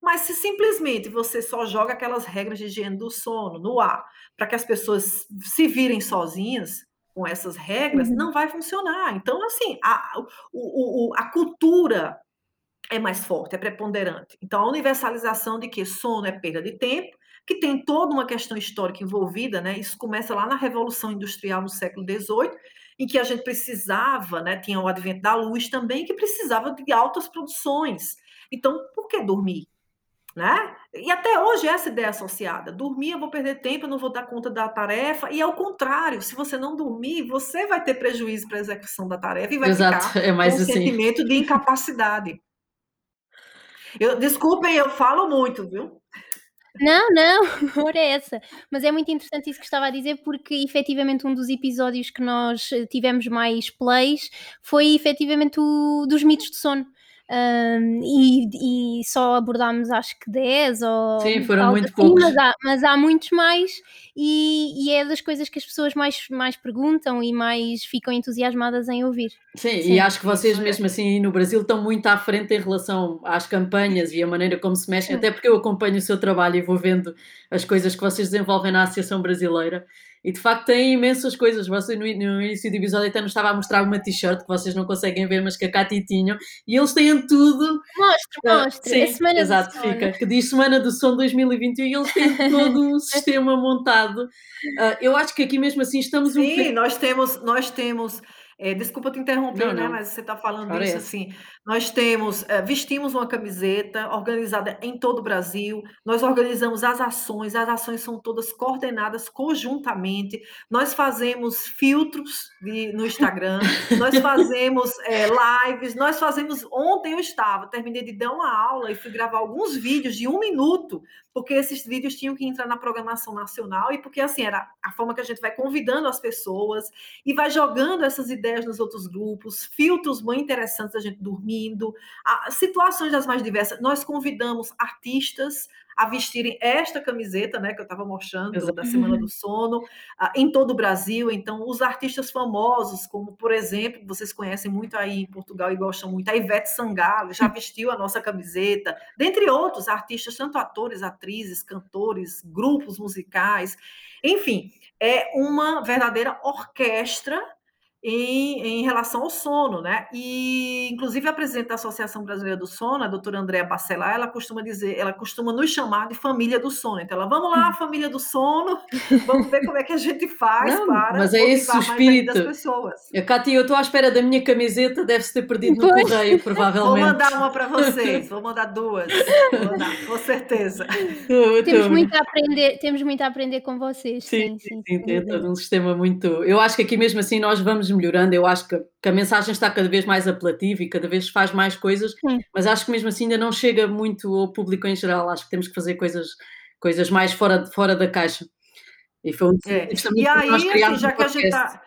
Mas se simplesmente você só joga aquelas regras de higiene do sono no ar, para que as pessoas se virem sozinhas com essas regras, uhum. não vai funcionar. Então, assim, a, o, o, a cultura é mais forte, é preponderante. Então, a universalização de que sono é perda de tempo, que tem toda uma questão histórica envolvida, né? Isso começa lá na Revolução Industrial no século XVIII, em que a gente precisava, né? Tinha o advento da luz também, que precisava de altas produções. Então, por que dormir? Né? E até hoje essa ideia associada. Dormir, eu vou perder tempo, eu não vou dar conta da tarefa. E ao contrário, se você não dormir, você vai ter prejuízo para a execução da tarefa e vai Exato, ficar é mais com um assim. sentimento de incapacidade. Eu, desculpem, eu falo muito, viu? Não, não, ora é essa. Mas é muito interessante isso que estava a dizer, porque efetivamente um dos episódios que nós tivemos mais plays foi efetivamente o dos mitos de sono. Um, e, e, só abordámos acho que 10 ou Sim, foram muito assim, poucos. Mas há, mas há, muitos mais e, e, é das coisas que as pessoas mais, mais perguntam e mais ficam entusiasmadas em ouvir. Sim, Sim. e acho que vocês mesmo assim no Brasil estão muito à frente em relação às campanhas e a maneira como se mexem, Sim. até porque eu acompanho o seu trabalho e vou vendo as coisas que vocês desenvolvem na Associação Brasileira e de facto tem imensas coisas. Você no, no início do episódio até nos estava a mostrar uma t-shirt que vocês não conseguem ver, mas que a Cati tinham, e eles têm tudo. Mostra, uh, mostra. Sim, é semana exato, fica. Que diz Semana do Som 2021 e eles têm todo o sistema montado. Uh, eu acho que aqui mesmo assim estamos Sim, um... nós temos, nós temos é, desculpa te interromper, não, né? Mas você está falando Parece. disso assim. Nós temos, é, vestimos uma camiseta organizada em todo o Brasil. Nós organizamos as ações. As ações são todas coordenadas conjuntamente. Nós fazemos filtros de, no Instagram. nós fazemos é, lives. Nós fazemos. Ontem eu estava, terminei de dar uma aula e fui gravar alguns vídeos de um minuto porque esses vídeos tinham que entrar na programação nacional e porque assim era a forma que a gente vai convidando as pessoas e vai jogando essas ideias nos outros grupos, filtros muito interessantes da gente dormindo, situações das mais diversas. Nós convidamos artistas a vestirem esta camiseta, né, que eu estava mostrando Exato. da Semana do Sono, uh, em todo o Brasil. Então, os artistas famosos, como por exemplo, vocês conhecem muito aí em Portugal e gostam muito, a Ivete Sangalo já vestiu a nossa camiseta, dentre outros artistas, tanto atores, atrizes, cantores, grupos musicais, enfim, é uma verdadeira orquestra em, em, relação ao sono, né? E, inclusive, a presidente da Associação Brasileira do Sono, a doutora Andréa Bacelar, ela costuma dizer, ela costuma nos chamar de família do sono. Então, ela, vamos lá, família do sono, vamos ver como é que a gente faz Não, para mas é esse o espírito. das pessoas. Eu, Cátia, eu estou à espera da minha camiseta, deve-se ter perdido no pois. correio, provavelmente. Vou mandar uma para vocês, vou mandar duas, vou mandar, com certeza. temos, muito a aprender, temos muito a aprender com vocês. Sim, sim, sim, sim, sim tem todo um sistema muito... Eu acho que aqui mesmo assim nós vamos melhorando. Eu acho que, que, a mensagem está cada vez mais apelativa e cada vez faz mais coisas, Sim. mas acho que mesmo assim ainda não chega muito ao público em geral. Acho que temos que fazer coisas, coisas mais fora, fora da caixa. E foi um é. E aí, assim, já que a gente está.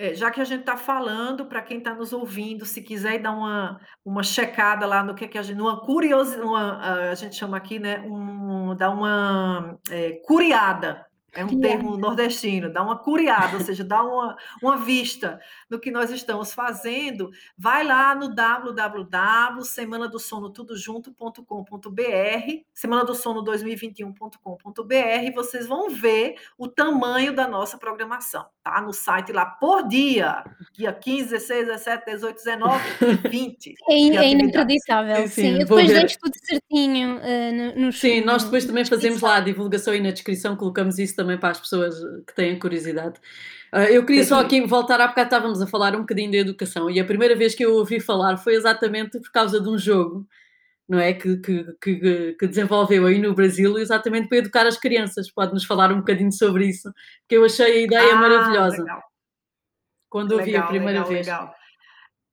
É, já que a gente está falando, para quem está nos ouvindo, se quiser dar uma, uma checada lá no que, que a gente. Uma curiosidade, a gente chama aqui, né? Um, dar uma é, curiada É um termo nordestino, dá uma curiada, ou seja, dá uma, uma vista no que nós estamos fazendo. Vai lá no www.semanadosonotudojunto.com.br, semana do sono 2021.com.br, vocês vão ver o tamanho da nossa programação, tá? No site lá por dia, dia 15, 16, 17, 18, 19 e 20. É, é inacreditável, sim. sim. sim. depois deixo tudo certinho uh, no, no Sim, nós depois também fazemos lá a divulgação e na descrição colocamos isso também para as pessoas que têm curiosidade. Uh, eu queria só aqui voltar há bocado, estávamos a falar um bocadinho de educação e a primeira vez que eu ouvi falar foi exatamente por causa de um jogo, não é? Que, que, que, que desenvolveu aí no Brasil exatamente para educar as crianças. Pode-nos falar um bocadinho sobre isso, que eu achei a ideia ah, maravilhosa. Legal. Quando ouvi a primeira legal, vez. Legal.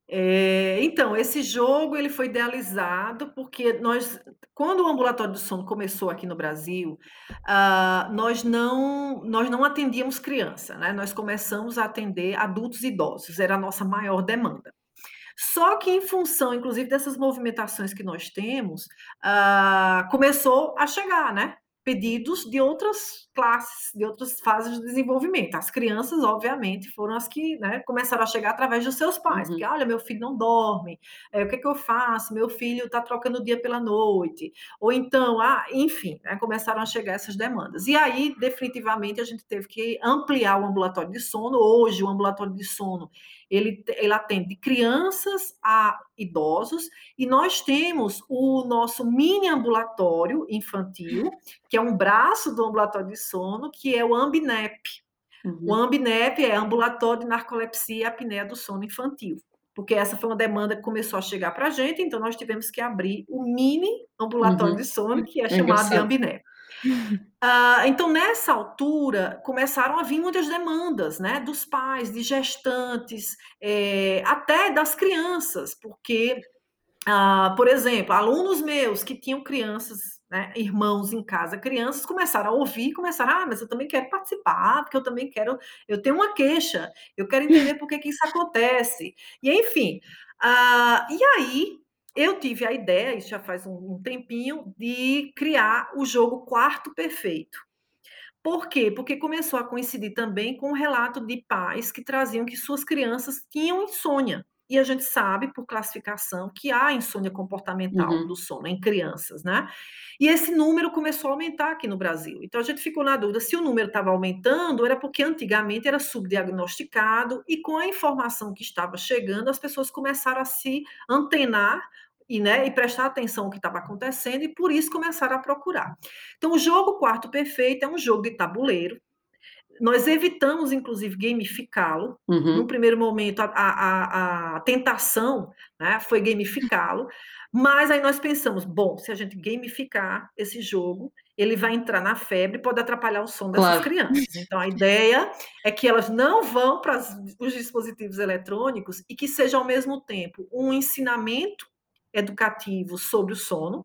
É, então, esse jogo ele foi idealizado porque nós, quando o ambulatório do sono começou aqui no Brasil, uh, nós não nós não atendíamos criança, né? Nós começamos a atender adultos e idosos, era a nossa maior demanda. Só que em função, inclusive, dessas movimentações que nós temos, uh, começou a chegar, né? Pedidos de outras classes, de outras fases de desenvolvimento. As crianças, obviamente, foram as que né, começaram a chegar através dos seus pais, uhum. porque, olha, meu filho não dorme, é, o que, é que eu faço? Meu filho está trocando o dia pela noite, ou então, ah, enfim, né, começaram a chegar essas demandas. E aí, definitivamente, a gente teve que ampliar o ambulatório de sono. Hoje, o ambulatório de sono ele, ele atende crianças a idosos, e nós temos o nosso mini ambulatório infantil, que é um braço do ambulatório de sono, que é o Ambinep. Uhum. O Ambinep é ambulatório de narcolepsia e apneia do sono infantil porque essa foi uma demanda que começou a chegar para a gente, então nós tivemos que abrir o mini ambulatório uhum. de sono, que é, é chamado de Ambinep. Uh, então, nessa altura, começaram a vir muitas demandas né, dos pais, de gestantes, é, até das crianças, porque, uh, por exemplo, alunos meus que tinham crianças, né, irmãos em casa, crianças, começaram a ouvir, começaram, ah, mas eu também quero participar, porque eu também quero, eu tenho uma queixa, eu quero entender por que, que isso acontece. E, enfim, uh, e aí eu tive a ideia, isso já faz um, tempinho, de criar o jogo Quarto Perfeito. Por quê? Porque começou a coincidir também com o um relato de pais que traziam que suas crianças tinham insônia. E a gente sabe, por classificação, que há insônia comportamental uhum. do sono em crianças, né? E esse número começou a aumentar aqui no Brasil. Então a gente ficou na dúvida se o número estava aumentando, era porque antigamente era subdiagnosticado e com a informação que estava chegando, as pessoas começaram a se antenar e, né, e prestar atenção ao que estava acontecendo e por isso começaram a procurar. Então, o jogo Quarto Perfeito é um jogo de tabuleiro. Nós evitamos, inclusive, gamificá-lo. Uhum. No primeiro momento, a, a, a tentação né, foi gamificá-lo, mas aí nós pensamos: bom, se a gente gamificar esse jogo, ele vai entrar na febre e pode atrapalhar o som dessas claro. crianças. Então, a ideia é que elas não vão para os dispositivos eletrônicos e que seja, ao mesmo tempo, um ensinamento educativo sobre o sono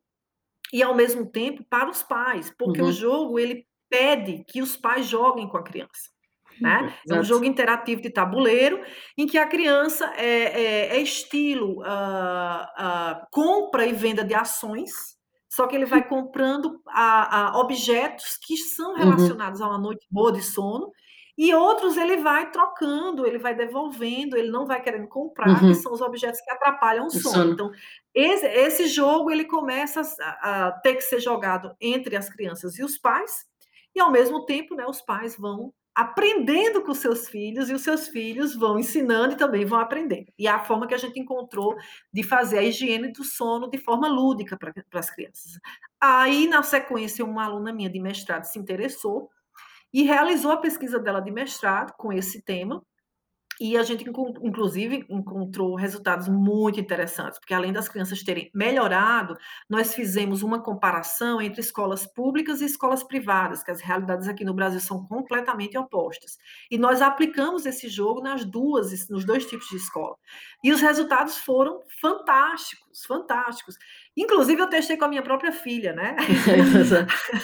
e ao mesmo tempo para os pais, porque uhum. o jogo ele pede que os pais joguem com a criança. Né? É um jogo interativo de tabuleiro em que a criança é, é, é estilo uh, uh, compra e venda de ações, só que ele vai comprando a, a objetos que são uhum. relacionados uhum. a uma noite boa de sono e outros ele vai trocando, ele vai devolvendo, ele não vai querendo comprar, uhum. que são os objetos que atrapalham o sono. sono. Então, esse, esse, jogo ele começa a, a, ter que ser jogado entre as crianças e os pais, e ao mesmo tempo, né, os pais vão aprendendo com seus filhos e os seus filhos vão ensinando e também vão aprendendo. E é a forma que a gente encontrou de fazer a higiene do sono de forma lúdica para as crianças. Aí, na sequência, uma aluna minha de mestrado se interessou e realizou a pesquisa dela de mestrado com esse tema. E a gente, inclusive, encontrou resultados muito interessantes, porque além das crianças terem melhorado, nós fizemos uma comparação entre escolas públicas e escolas privadas, que as realidades aqui no Brasil são completamente opostas. E nós aplicamos esse jogo nas duas, nos dois tipos de escola. E os resultados foram fantásticos, fantásticos. Inclusive, eu testei com a minha própria filha, né?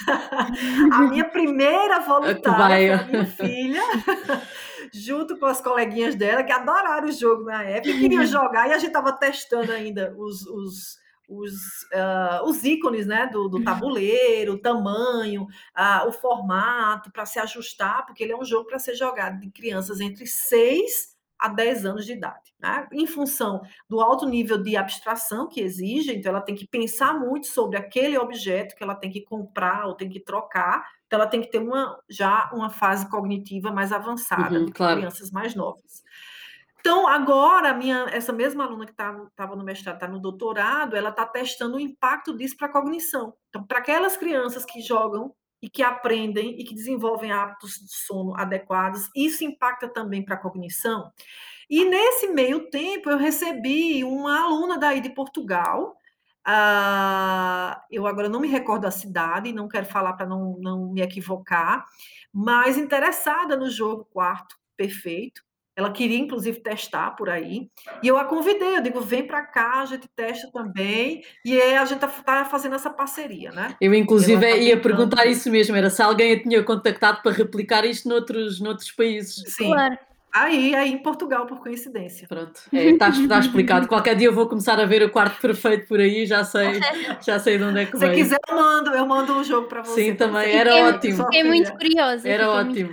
a minha primeira voluntária a minha filha, junto com as coleguinhas dela, que adoraram o jogo na época, e queriam jogar, e a gente estava testando ainda os, os os, uh, os ícones né, do, do tabuleiro, o tamanho, uh, o formato, para se ajustar, porque ele é um jogo para ser jogado de crianças entre 6 a 10 anos de idade. Né? Em função do alto nível de abstração que exige, então ela tem que pensar muito sobre aquele objeto que ela tem que comprar ou tem que trocar, então ela tem que ter uma, já uma fase cognitiva mais avançada, uhum, claro. crianças mais novas. Então, agora, minha, essa mesma aluna que estava tá, no mestrado, está no doutorado, ela está testando o impacto disso para a cognição. Então, para aquelas crianças que jogam e que aprendem e que desenvolvem hábitos de sono adequados, isso impacta também para a cognição. E nesse meio tempo, eu recebi uma aluna daí de Portugal. Uh, eu agora não me recordo da cidade, não quero falar para não, não me equivocar, mas interessada no jogo Quarto Perfeito. Ela queria, inclusive, testar por aí. E eu a convidei, eu digo, vem para cá, a gente testa também. E aí a gente está tá fazendo essa parceria, né? Eu, inclusive, tá ia perguntar isso mesmo, era se alguém a tinha contactado para replicar isto noutros, noutros países. Sim. Claro. Aí, aí em Portugal, por coincidência. Pronto, é, está, está, explicado. Qualquer dia eu vou começar a ver o quarto perfeito por aí, já sei, já sei de onde é que vem. Se quiser, eu mando, eu mando um jogo para você. Sim, também, era é, ótimo. É muito curiosa. Era ótimo.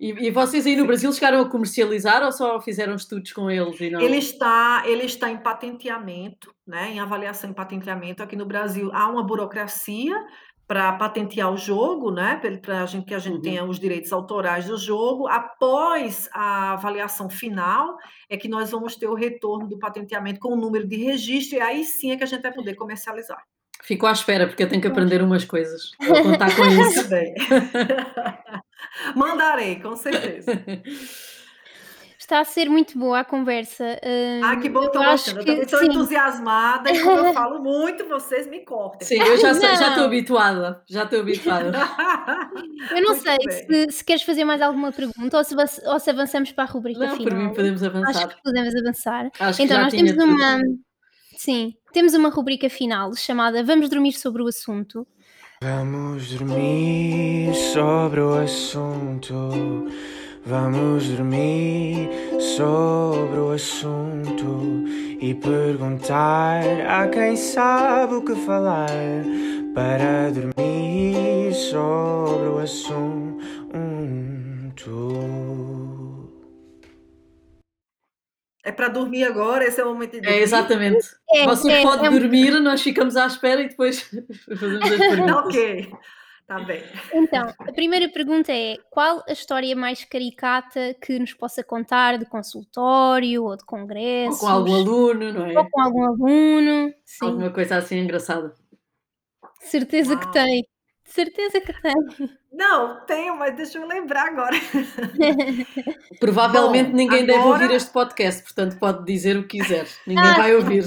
E, e, vocês aí no Brasil chegaram a comercializar ou só fizeram estudos com eles? E não... Ele, está, ele está em patenteamento, né, em avaliação em patenteamento. Aqui no Brasil há uma burocracia para patentear o jogo, né? Para a gente que a gente uhum. tenha os direitos autorais do jogo. Após a avaliação final, é que nós vamos ter o retorno do patenteamento com o número de registro, e aí sim é que a gente vai poder comercializar. Fico à espera, porque eu tenho que aprender umas coisas. Vou contar com isso. Bem. Mandarei, com certeza. Está a ser muito boa a conversa. ah, que bom, estou gostando. Que, eu estou entusiasmada e como eu falo muito, vocês me cortem. Sim, eu já estou habituada. Já estou habituada. eu não muito sei se, se, queres fazer mais alguma pergunta ou se, ou se avançamos para a rubrica não, final. Por mim podemos avançar. Acho que podemos avançar. Acho então, nós temos uma. Sim, temos uma rubrica final chamada Vamos Dormir sobre o Assunto. Vamos dormir sobre o assunto. Vamos dormir sobre o assunto e perguntar a quem sabe o que falar para dormir sobre o assunto. É para dormir agora, esse é o momento de dormir. É, exatamente. É, Você é, pode é dormir, nós ficamos à espera e depois fazemos as perguntas. ok. Está bem. Então, a primeira pergunta é: qual a história mais caricata que nos possa contar de consultório ou de congresso? Ou com algum aluno, não é? Ou com algum aluno. Sim. Alguma coisa assim engraçada. Certeza Uau. que tem. Certeza que tem. Não, tenho, mas deixa eu lembrar agora. Provavelmente Bom, ninguém agora... deve ouvir este podcast, portanto pode dizer o que quiser. Ninguém vai ouvir.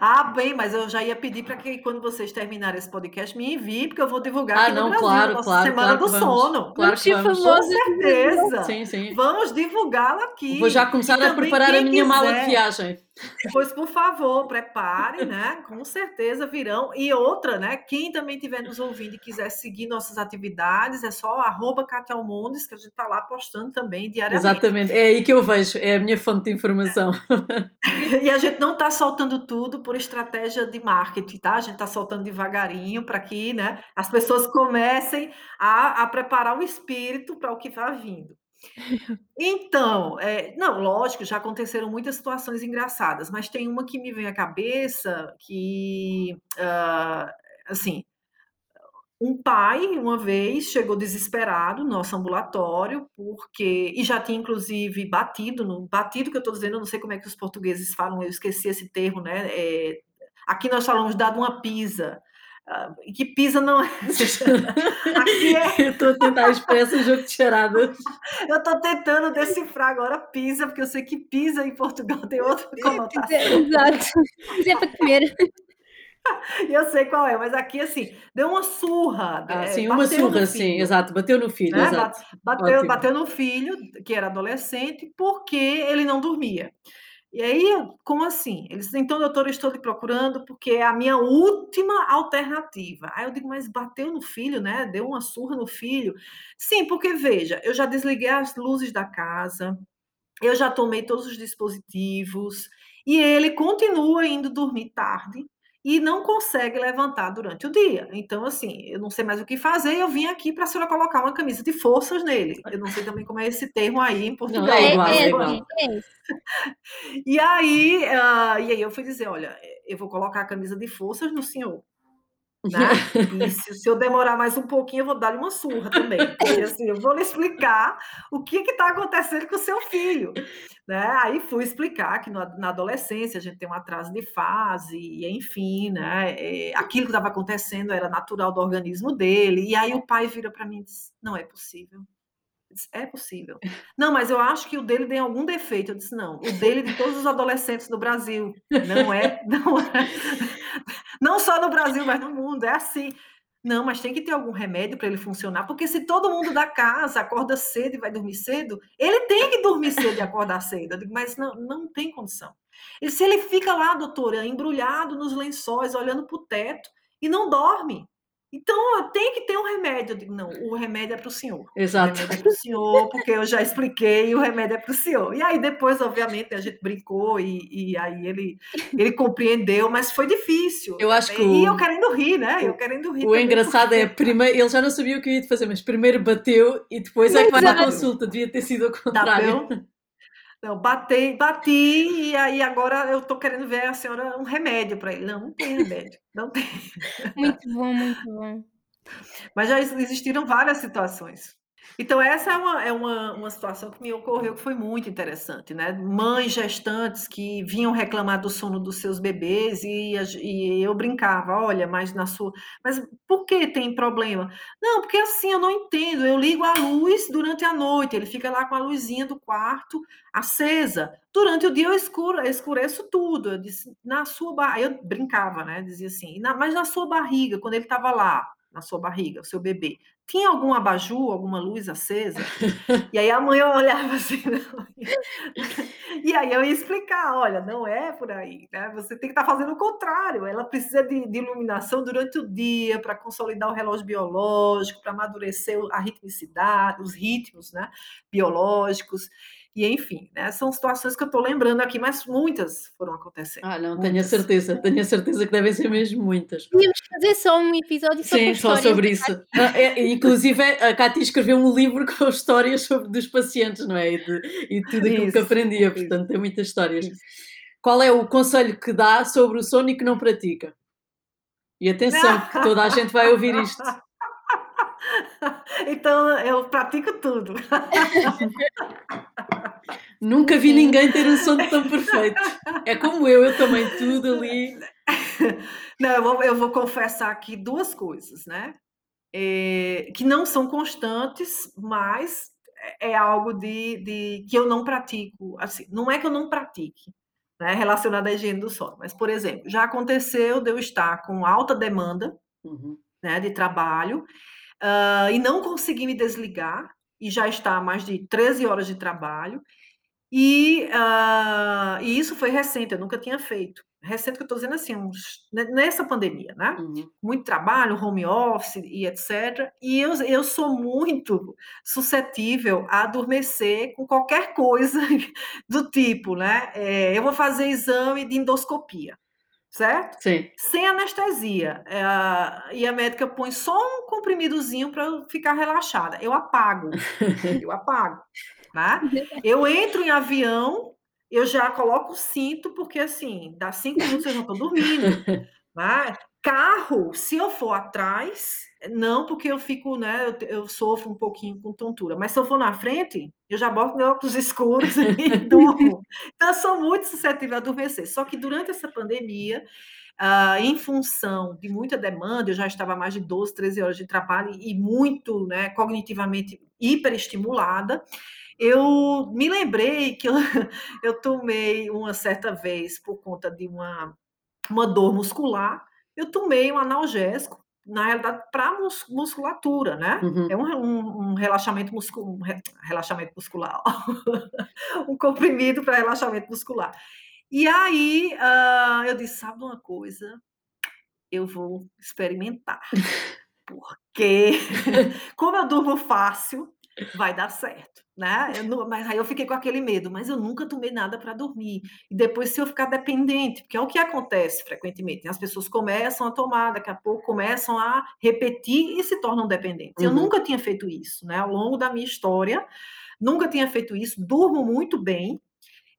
Ah, bem, mas eu já ia pedir para que quando vocês terminarem esse podcast me enviem, porque eu vou divulgar ah, aqui não, no Brasil, claro, nossa claro, Semana claro do Sono. Claro que vamos. Com certeza. Sim, sim. Vamos divulgá-lo aqui. Vou já começar a preparar a minha quiser, mala de viagem. Pois, por favor, prepare, né? Com certeza virão. E outra, né? Quem também estiver nos ouvindo e quiser seguir nossas atividades, é só arroba que a gente está lá postando também diariamente. Exatamente, é aí que eu vejo, é a minha fonte de informação. e a gente não está soltando tudo por estratégia de marketing, tá? A gente está soltando devagarinho para que né, as pessoas comecem a, a preparar o espírito para o que vai vindo. Então, é, não, lógico, já aconteceram muitas situações engraçadas, mas tem uma que me vem à cabeça que, uh, assim, um pai, uma vez, chegou desesperado no nosso ambulatório, porque. E já tinha, inclusive, batido, no, batido que eu estou dizendo, eu não sei como é que os portugueses falam, eu esqueci esse termo, né? É, aqui nós falamos dado uma pisa. Uh, que pisa não é. Aqui é... Eu estou a tentar expressar o jogo eu estou tentando decifrar agora pisa, porque eu sei que pisa em Portugal tem outra conotação. Exato. Pisa é para comer. eu sei qual é, mas aqui assim, deu uma surra. Ah, é, sim, uma surra, sim, exato, bateu no filho. Né? Bateu, bateu no filho, que era adolescente, porque ele não dormia. E aí, como assim? Eles, então, doutor, eu estou lhe procurando porque é a minha última alternativa. Aí eu digo, mas bateu no filho, né? Deu uma surra no filho. Sim, porque veja, eu já desliguei as luzes da casa, eu já tomei todos os dispositivos, E ele continua indo dormir tarde e não consegue levantar durante o dia. Então, assim, eu não sei mais o que fazer, eu vim aqui para a senhora colocar uma camisa de forças nele. Eu não sei também como é esse termo aí em Portugal. Não, é igual, é, é igual. É e, aí, uh, e aí eu fui dizer, olha, eu vou colocar a camisa de forças no senhor. Né? E se, se, eu demorar mais um pouquinho, eu vou dar-lhe uma surra também. Porque assim, eu vou lhe explicar o que está acontecendo com o seu filho. Né? Aí fui explicar que no, na adolescência a gente tem um atraso de fase, e enfim, né? É, aquilo que estava acontecendo era natural do organismo dele. E aí o pai vira para mim e diz: Não é possível. Disse, é possível. Não, mas eu acho que o dele tem algum defeito. Eu disse, não, o dele de todos os adolescentes do Brasil. Não é, não é. Não só no Brasil, mas no mundo. É assim. Não, mas tem que ter algum remédio para ele funcionar, porque se todo mundo da casa acorda cedo e vai dormir cedo, ele tem que dormir cedo e acordar cedo. Eu digo, mas não, não tem condição. E se ele fica lá, doutora, embrulhado nos lençóis, olhando para o teto e não dorme, então, tem que ter um remédio. Eu digo, não, o remédio é para o senhor. Exato. O remédio é para o senhor, porque eu já expliquei, o remédio é para o senhor. E aí, depois, obviamente, a gente brincou e, e aí ele, ele compreendeu, mas foi difícil. Eu acho que. O... E eu querendo rir, né? Eu querendo rir. O engraçado porque... é, primeiro, ele já não sabia o que ia fazer, mas primeiro bateu e depois é que vai na consulta. Devia ter sido o contrário. Tá não, bati, bati e aí agora eu estou querendo ver a senhora um remédio para ele. Não, não tem remédio, não tem. Muito bom, muito bom. Mas já existiram várias situações. Então, essa é uma, é uma, uma situação que me ocorreu que foi muito interessante, né? Mães gestantes que vinham reclamar do sono dos seus bebês e, e eu brincava, olha, mas na sua. Mas por que tem problema? Não, porque assim, eu não entendo. Eu ligo a luz durante a noite, ele fica lá com a luzinha do quarto acesa. Durante o dia eu escuro, eu escureço tudo. Eu disse, na sua barriga. Eu brincava, né? Dizia assim, mas na sua barriga, quando ele estava lá, na sua barriga, o seu bebê, tinha algum abajur, alguma luz acesa? E aí a mãe olhava assim, não. e aí eu ia explicar, olha, não é por aí, né? Você tem que estar tá fazendo o contrário. Ela precisa de, de iluminação durante o dia para consolidar o relógio biológico, para amadurecer a ritmicidade, os ritmos, né, biológicos. E enfim, né, são situações que eu estou lembrando aqui, mas muitas foram acontecendo. Ah, não, muitas. tenho a certeza, tenho a certeza que devem ser mesmo muitas. Podíamos fazer só um episódio sobre Sim, só sobre isso. Ah, é, inclusive, a Cátia escreveu um livro com histórias sobre, dos pacientes, não é? E, de, e tudo aquilo isso, que aprendia, isso. portanto, tem muitas histórias. Isso. Qual é o conselho que dá sobre o sono e que não pratica? E atenção, que toda a gente vai ouvir isto. Então eu pratico tudo. Nunca vi ninguém ter um sono tão perfeito. É como eu, eu também, tudo ali. Não, eu vou, eu vou confessar aqui duas coisas, né? É, que não são constantes, mas é algo de, de, que eu não pratico. Assim, não é que eu não pratique, né, relacionado à higiene do sono, mas, por exemplo, já aconteceu de eu estar com alta demanda uhum. né, de trabalho uh, e não conseguir me desligar, e já está mais de 13 horas de trabalho, e, uh, e isso foi recente, eu nunca tinha feito. Recente que eu estou dizendo assim, uns, nessa pandemia, né? Uhum. Muito trabalho, home office e etc. E eu, eu sou muito suscetível a adormecer com qualquer coisa do tipo, né? É, eu vou fazer exame de endoscopia certo? Sim. Sem anestesia. É, e a médica põe só um comprimidozinho para eu ficar relaxada. Eu apago. eu apago. Né? Eu entro em avião, eu já coloco o cinto, porque assim, dá cinco minutos eu já estou dormindo. Né? Carro, se eu for atrás, não, porque eu fico, né? Eu, eu, sofro um pouquinho com tontura. Mas se eu for na frente, eu já boto meu óculos escuros e durmo. Então, eu sou muito suscetível a adormecer. Só que durante essa pandemia, uh, em função de muita demanda, eu já estava mais de 12, 13 horas de trabalho e muito, né, cognitivamente hiperestimulada. Eu me lembrei que eu, eu tomei uma certa vez, por conta de uma, uma dor muscular, eu tomei um analgésico na realidade, para mus musculatura, né? Uhum. É um, um, um, relaxamento, um re relaxamento muscular. um comprimido para relaxamento muscular. E aí uh, eu disse: sabe uma coisa? Eu vou experimentar. Porque, como eu durmo fácil, vai dar certo, né? Não, mas aí eu fiquei com aquele medo, mas eu nunca tomei nada para dormir. E depois, se eu ficar dependente, porque é o que acontece frequentemente, né? as pessoas começam a tomar, daqui a pouco começam a repetir e se tornam dependentes. Uhum. Eu nunca tinha feito isso, né? Ao longo da minha história, nunca tinha feito isso, durmo muito bem,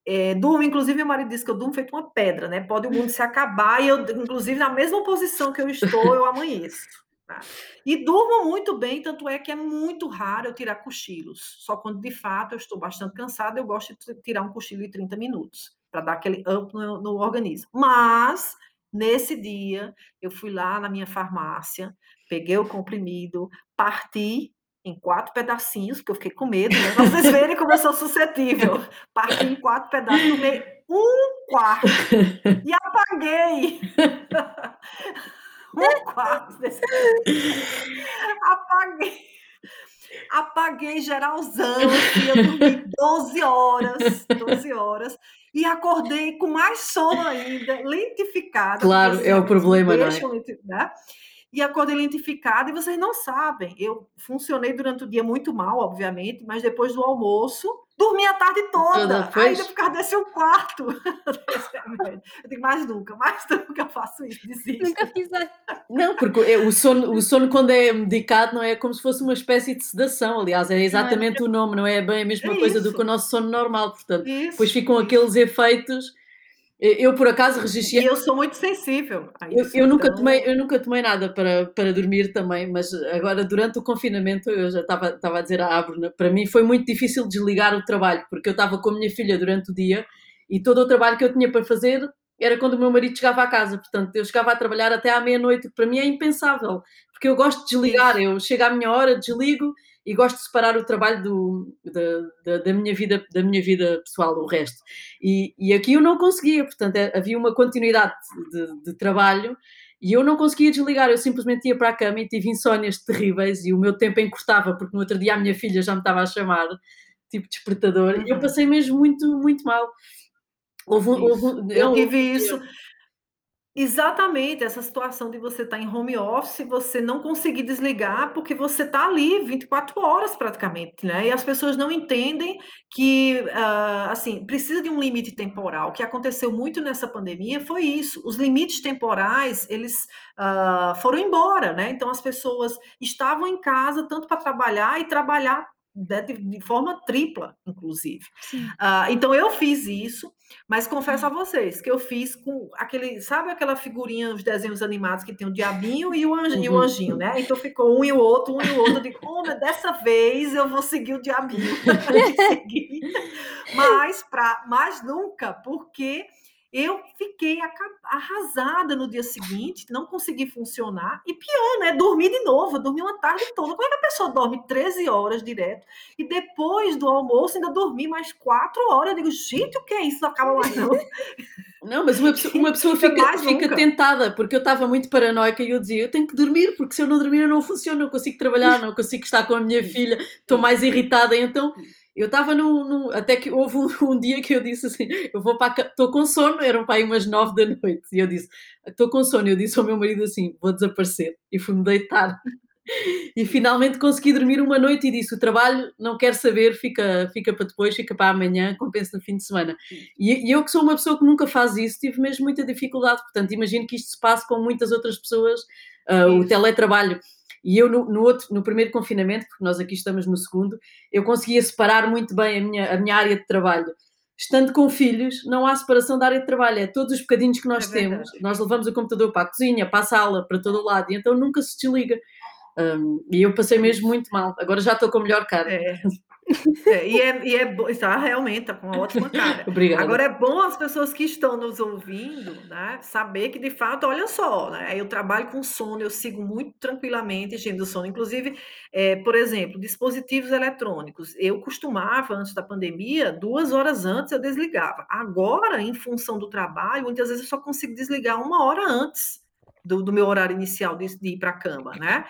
é, durmo, inclusive, meu marido disse que eu durmo feito uma pedra, né? Pode o mundo se acabar e eu, inclusive, na mesma posição que eu estou, eu amanheço. Tá? E durmo muito bem, tanto é que é muito raro eu tirar cochilos. Só quando, de fato, eu estou bastante cansada, eu gosto de tirar um cochilo de 30 minutos, para dar aquele up no, no organismo. Mas, nesse dia, eu fui lá na minha farmácia, peguei o comprimido, parti em quatro pedacinhos, porque eu fiquei com medo, né? Vocês verem como eu sou suscetível. Parti em quatro pedaços, tomei um quarto e apaguei. um quarto desse. Apaguei. Apaguei geralzão, assim, eu dormi 12 horas, 12 horas, e acordei com mais sono ainda, lentificada. Claro, é o problema, não é? Né? e a cor identificada, e vocês não sabem. Eu funcionei durante o dia muito mal, obviamente, mas depois do almoço, dormi a tarde toda. Depois... Ainda por causa desse um quarto. eu digo, mais nunca, mais nunca eu faço isso, desisto. Nunca fiz Não, porque o sono, o sono, quando é medicado, não é como se fosse uma espécie de sedação. Aliás, é exatamente é. o nome, não é bem a mesma é coisa isso. do que o nosso sono normal. Portanto, isso. depois ficam aqueles efeitos eu, por acaso, resisti. E eu sou muito sensível. Isso, eu, eu, nunca então... tomei, eu nunca tomei nada para, para dormir também, mas agora, durante o confinamento, eu já estava, estava a dizer à Abruna, para mim foi muito difícil desligar o trabalho, porque eu estava com a minha filha durante o dia e todo o trabalho que eu tinha para fazer era quando o meu marido chegava à casa. Portanto, eu chegava a trabalhar até à meia-noite, que para mim é impensável, porque eu gosto de desligar. Eu chego à minha hora, desligo e gosto de separar o trabalho do, da, da, da, minha vida da minha vida pessoal, o resto. E, e aqui eu não conseguia, portanto, é, havia uma continuidade de, de, trabalho e eu não conseguia desligar, eu simplesmente ia para a cama e tive insónias terríveis e o meu tempo encurtava, porque no outro dia a minha filha já me estava a chamar, tipo despertador, e eu uhum. passei mesmo muito, muito mal. Houve, houve, eu tive isso. Exatamente, essa situação de você estar tá em home office, você não conseguir desligar, porque você está ali 24 horas praticamente, né? E as pessoas não entendem que, uh, assim, precisa de um limite temporal. O que aconteceu muito nessa pandemia foi isso. Os limites temporais, eles uh, foram embora, né? Então, as pessoas estavam em casa tanto para trabalhar e trabalhar de, de, forma tripla, inclusive. Uh, então eu fiz isso, mas confesso a vocês que eu fiz com aquele, sabe aquela figurinha dos desenhos animados que tem o diabinho e o, anjinho, uhum. e o uhum. anjinho né? Então ficou um e o outro, um e o outro. Eu digo, oh, mas dessa vez eu vou seguir o diabinho. mas, pra, mas nunca, porque eu fiquei arrasada no dia seguinte, não consegui funcionar. E pior, né? Dormi de novo, dormi uma tarde toda. Como é que a pessoa dorme 13 horas direto e depois do almoço ainda dormi mais 4 horas? Eu digo, gente, o que é isso? Não acaba mais, não. Não, mas uma pessoa, uma pessoa fica, fica tentada, porque eu estava muito paranoica e eu dizia: eu tenho que dormir, porque se eu não dormir eu não funciono, não consigo trabalhar, não consigo estar com a minha filha, estou mais irritada. Então eu estava no, Até que houve um, um, dia que eu disse assim: eu vou para. Estou com sono, eram para aí umas nove da noite. E eu disse: estou com sono. Eu disse ao meu marido assim: vou desaparecer. E fui-me deitar. E finalmente consegui dormir uma noite e disse: o trabalho não quero saber, fica, fica para depois, fica para amanhã, compensa no fim de semana. E, e, eu, que sou uma pessoa que nunca faz isso, tive mesmo muita dificuldade. Portanto, imagino que isto se passe com muitas outras pessoas, uh, o teletrabalho e eu, no, no, outro, no primeiro confinamento, porque nós aqui estamos no segundo, eu conseguia separar muito bem a minha, a minha área de trabalho. Estando com filhos, não há separação da área de trabalho, é todos os bocadinhos que nós é temos. Nós levamos o computador para a cozinha, para a sala, para todo o lado, e então nunca se desliga. Um, e eu passei mesmo muito mal. Agora já estou com a melhor cara. É. É, e é, e é bom, está realmente está com uma ótima cara. Obrigada. Agora é bom as pessoas que estão nos ouvindo, né, saber que de fato, olha só, né, eu trabalho com sono, eu sigo muito tranquilamente higiene do sono. Inclusive, é, por exemplo, dispositivos eletrônicos. Eu costumava, antes da pandemia, duas horas antes eu desligava. Agora, em função do trabalho, muitas vezes eu só consigo desligar uma hora antes do, do meu horário inicial de, de ir para a cama, né?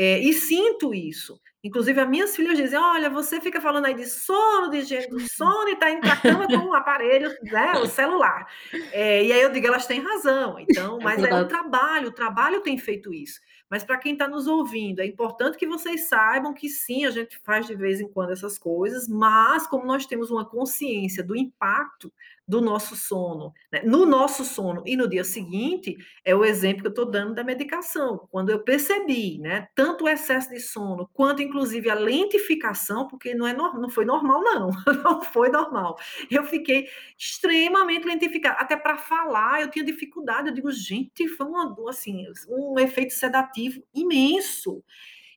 É, e sinto isso. Inclusive, as minhas filhas dizem: olha, você fica falando aí de sono, de higiene do sono, e está indo para a cama com o um aparelho, né, o celular. É, e aí eu digo, elas têm razão. Então, é mas é, é o trabalho, o trabalho tem feito isso. Mas para quem está nos ouvindo, é importante que vocês saibam que sim, a gente faz de vez em quando essas coisas, mas como nós temos uma consciência do impacto do nosso sono, né? no nosso sono e no dia seguinte, é o exemplo que eu estou dando da medicação. Quando eu percebi, né, tanto o excesso de sono, quanto inclusive a lentificação, porque não, é não foi normal, não, não foi normal. Eu fiquei extremamente lentificada, até para falar eu tinha dificuldade, eu digo, gente, foi uma, assim, um efeito sedativo imenso.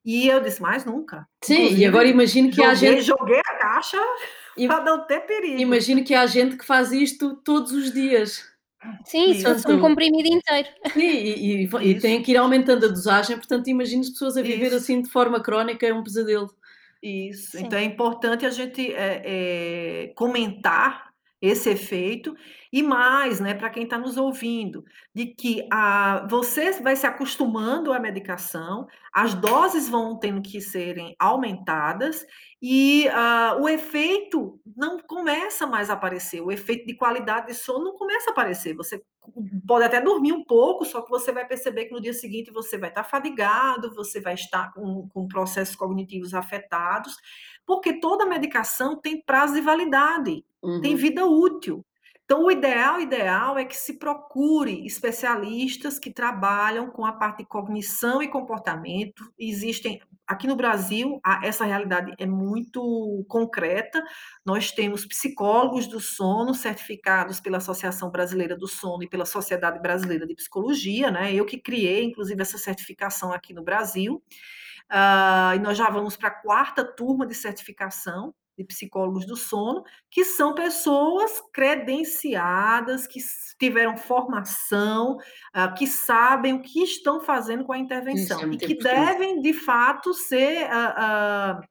E eu disse, mais nunca. Sim, Inclusive, e agora imagino que joguei, a gente. Joguei caixa para não ter perigo. Imagino que há gente que faz isto todos os dias. Sim, isso fosse um comprimido inteiro. Sim, e, e, e, tem que ir aumentando a dosagem, portanto, imagino as pessoas a viver isso. assim de forma crónica, é um pesadelo. Isso, Sim. então é importante a gente é, é, comentar esse efeito e mais, né, para quem está nos ouvindo, de que a, você vai se acostumando à medicação, as doses vão tendo que serem aumentadas e uh, o efeito não começa mais a aparecer, o efeito de qualidade de sono não começa a aparecer. Você pode até dormir um pouco, só que você vai perceber que no dia seguinte você vai estar fadigado, você vai estar com, com processos cognitivos afetados, porque toda medicação tem prazo de validade, uhum. tem vida útil. Então, o ideal, ideal é que se procure especialistas que trabalham com a parte de cognição e comportamento. Existem aqui no Brasil, essa realidade é muito concreta. Nós temos psicólogos do sono certificados pela Associação Brasileira do Sono e pela Sociedade Brasileira de Psicologia, né? Eu que criei, inclusive, essa certificação aqui no Brasil. Uh, e nós já vamos para a quarta turma de certificação de psicólogos do sono, que são pessoas credenciadas, que tiveram formação, uh, que sabem o que estão fazendo com a intervenção Isso, é e que devem, de fato, ser uh,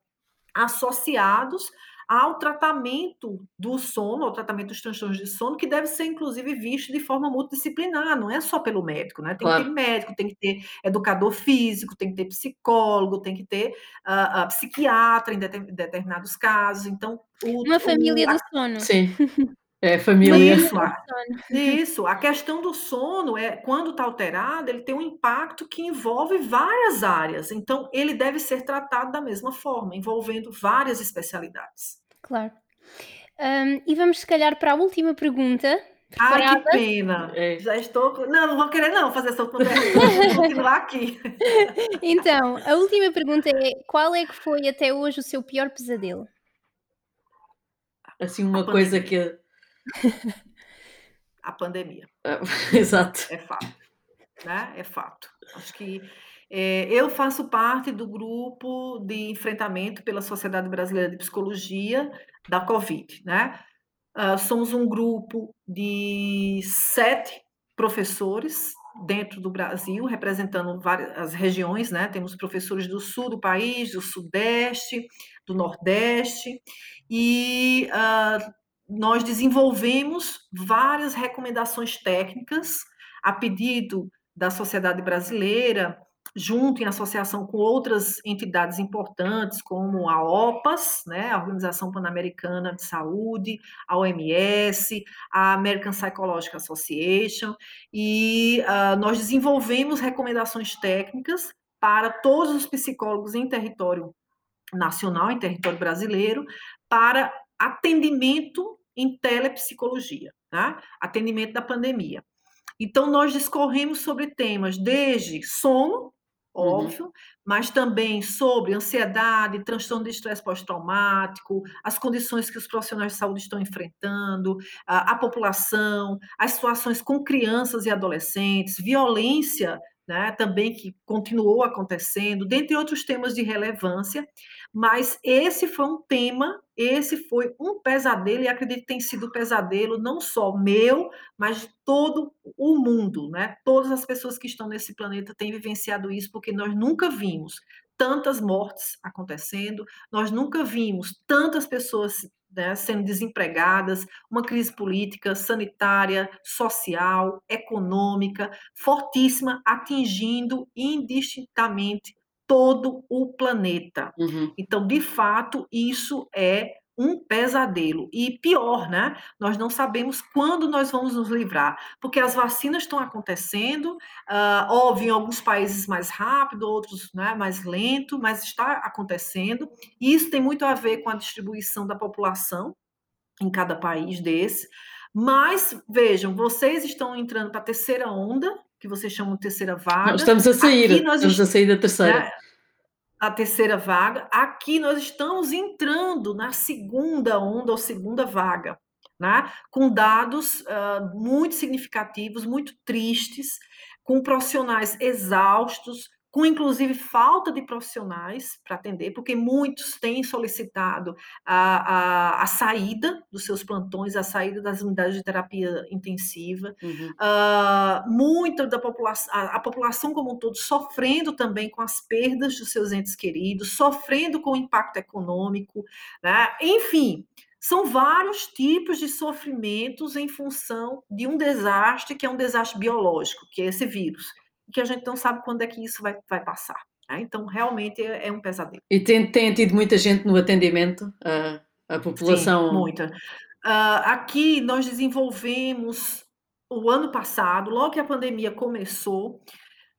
associados ao tratamento do sono, ao tratamento dos transtornos de sono, que deve ser, inclusive, visto de forma multidisciplinar, não é só pelo médico, né? Tem claro. que ter médico, tem que ter educador físico, tem que ter psicólogo, tem que ter uh, uh, psiquiatra em determinados casos. Então, o, uma família o, a... do sono. Sim. É, família. Isso, isso. A questão do sono é quando está alterado, ele tem um impacto que envolve várias áreas. Então, ele deve ser tratado da mesma forma, envolvendo várias especialidades. Claro. Um, e vamos, se calhar, para a última pergunta. Preparada? Ai, que pena. É. Já estou. Não, não vou querer, não, fazer essa última pergunta. vou continuar aqui. então, a última pergunta é: qual é que foi até hoje o seu pior pesadelo? Assim, uma coisa que a pandemia. Ah, exato. É fato. Né? É fato. Acho que é, eu faço parte do grupo de enfrentamento pela Sociedade Brasileira de Psicologia da Covid. Né? Uh, somos um grupo de sete professores dentro do Brasil, representando várias as regiões, né? Temos professores do sul do país, do sudeste, do nordeste, e uh, nós desenvolvemos várias recomendações técnicas a pedido da sociedade brasileira, junto em associação com outras entidades importantes, como a OPAS, né, a Organização Pan-Americana de Saúde, a OMS, a American Psychological Association, e uh, nós desenvolvemos recomendações técnicas para todos os psicólogos em território nacional, em território brasileiro, para atendimento em telepsicologia, tá? atendimento da pandemia. Então, nós discorremos sobre temas desde sono. Óbvio, uhum. mas também sobre ansiedade, transtorno de estresse pós-traumático, as condições que os profissionais de saúde estão enfrentando, a, a, população, as situações com crianças e adolescentes, violência né, também que continuou acontecendo, dentre outros temas de relevância, mas esse foi um tema, esse foi um pesadelo, e acredito que tem sido um pesadelo não só meu, mas de todo o mundo, né? Todas as pessoas que estão nesse planeta têm vivenciado isso, porque nós nunca vimos tantas mortes acontecendo, nós nunca vimos tantas pessoas né, sendo desempregadas, uma crise política, sanitária, social, econômica, fortíssima, atingindo indistintamente todo o planeta. Uhum. Então, de fato, isso é um pesadelo. E pior, né? Nós não sabemos quando nós vamos nos livrar, porque as vacinas estão acontecendo, uh, óbvio, em alguns países mais rápido, outros né, mais lento, mas está acontecendo. E isso tem muito a ver com a distribuição da população em cada país desse. Mas vejam, vocês estão entrando para a terceira onda, que vocês chamam de terceira vaga. Estamos a sair, nós estamos a sair da terceira. Né, a terceira vaga. Aqui nós estamos entrando na segunda onda ou segunda vaga, né? com dados uh, muito significativos, muito tristes, com profissionais exaustos, com inclusive falta de profissionais para atender, porque muitos têm solicitado a, a, a, saída dos seus plantões, a saída das unidades de terapia intensiva. Uhum. Uh, muita da população, a, a, população como um todo sofrendo também com as perdas dos seus entes queridos, sofrendo com o impacto econômico, né? enfim. São vários tipos de sofrimentos em função de um desastre que é um desastre biológico, que é esse vírus que a gente não sabe quando é que isso vai, vai passar. Né? Então, realmente é, é, um pesadelo. E tem, tem tido muita gente no atendimento? A, a população? Sim, muita. Uh, aqui nós desenvolvemos o ano passado, logo que a pandemia começou,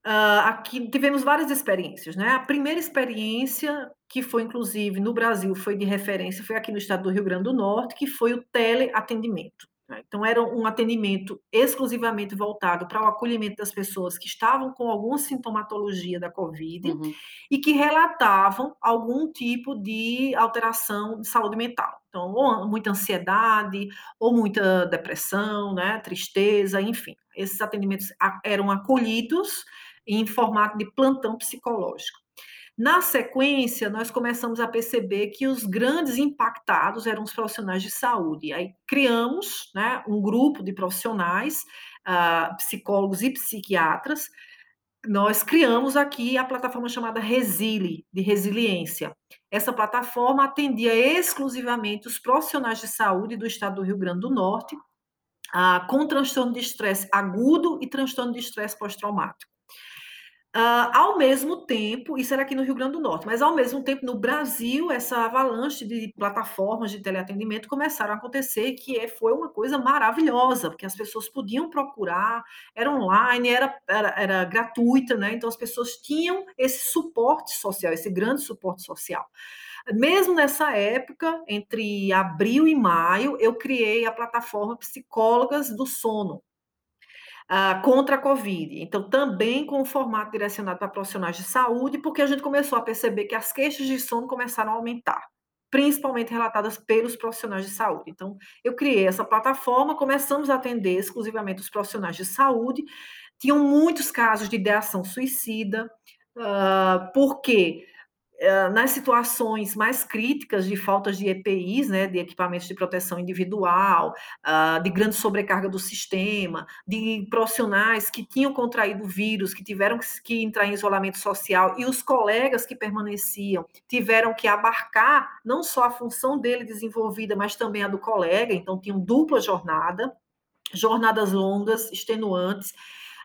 uh, aqui tivemos várias experiências, né? A primeira experiência que foi inclusive no Brasil foi de referência foi aqui no estado do Rio Grande do Norte, que foi o teleatendimento. Né? Então, era um atendimento exclusivamente voltado para o acolhimento das pessoas que estavam com alguma sintomatologia da Covid uhum. e que relatavam algum tipo de alteração de saúde mental. Então, ou muita ansiedade, ou muita depressão, né, tristeza, enfim. Esses atendimentos eram acolhidos em formato de plantão psicológico. Na sequência, nós começamos a perceber que os grandes impactados eram os profissionais de saúde. Aí criamos né, um grupo de profissionais, uh, psicólogos e psiquiatras. Nós criamos aqui a plataforma chamada Resili, de resiliência. Essa plataforma atendia exclusivamente os profissionais de saúde do estado do Rio Grande do Norte, uh, com transtorno de estresse agudo e transtorno de estresse pós-traumático. Uh, ao mesmo tempo, isso era aqui no Rio Grande do Norte, mas ao mesmo tempo no Brasil, essa avalanche de plataformas de teleatendimento começaram a acontecer, que é, foi uma coisa maravilhosa, porque as pessoas podiam procurar, era online, era, era, era gratuita, né? Então as pessoas tinham esse suporte social, esse grande suporte social. Mesmo nessa época, entre abril e maio, eu criei a plataforma Psicólogas do Sono, contra a Covid. Então, também com o formato direcionado para profissionais de saúde, porque a gente começou a perceber que as queixas de sono começaram a aumentar, principalmente relatadas pelos profissionais de saúde. Então, eu criei essa plataforma, começamos a atender exclusivamente os profissionais de saúde. Tinham muitos casos de ideação suicida, uh, porque nas situações mais críticas de faltas de EPIs, né, de equipamentos de proteção individual, uh, de grande sobrecarga do sistema, de profissionais que tinham contraído o vírus, que tiveram que entrar em isolamento social, e os colegas que permaneciam tiveram que abarcar não só a função dele desenvolvida, mas também a do colega, então tinham dupla jornada, jornadas longas, extenuantes,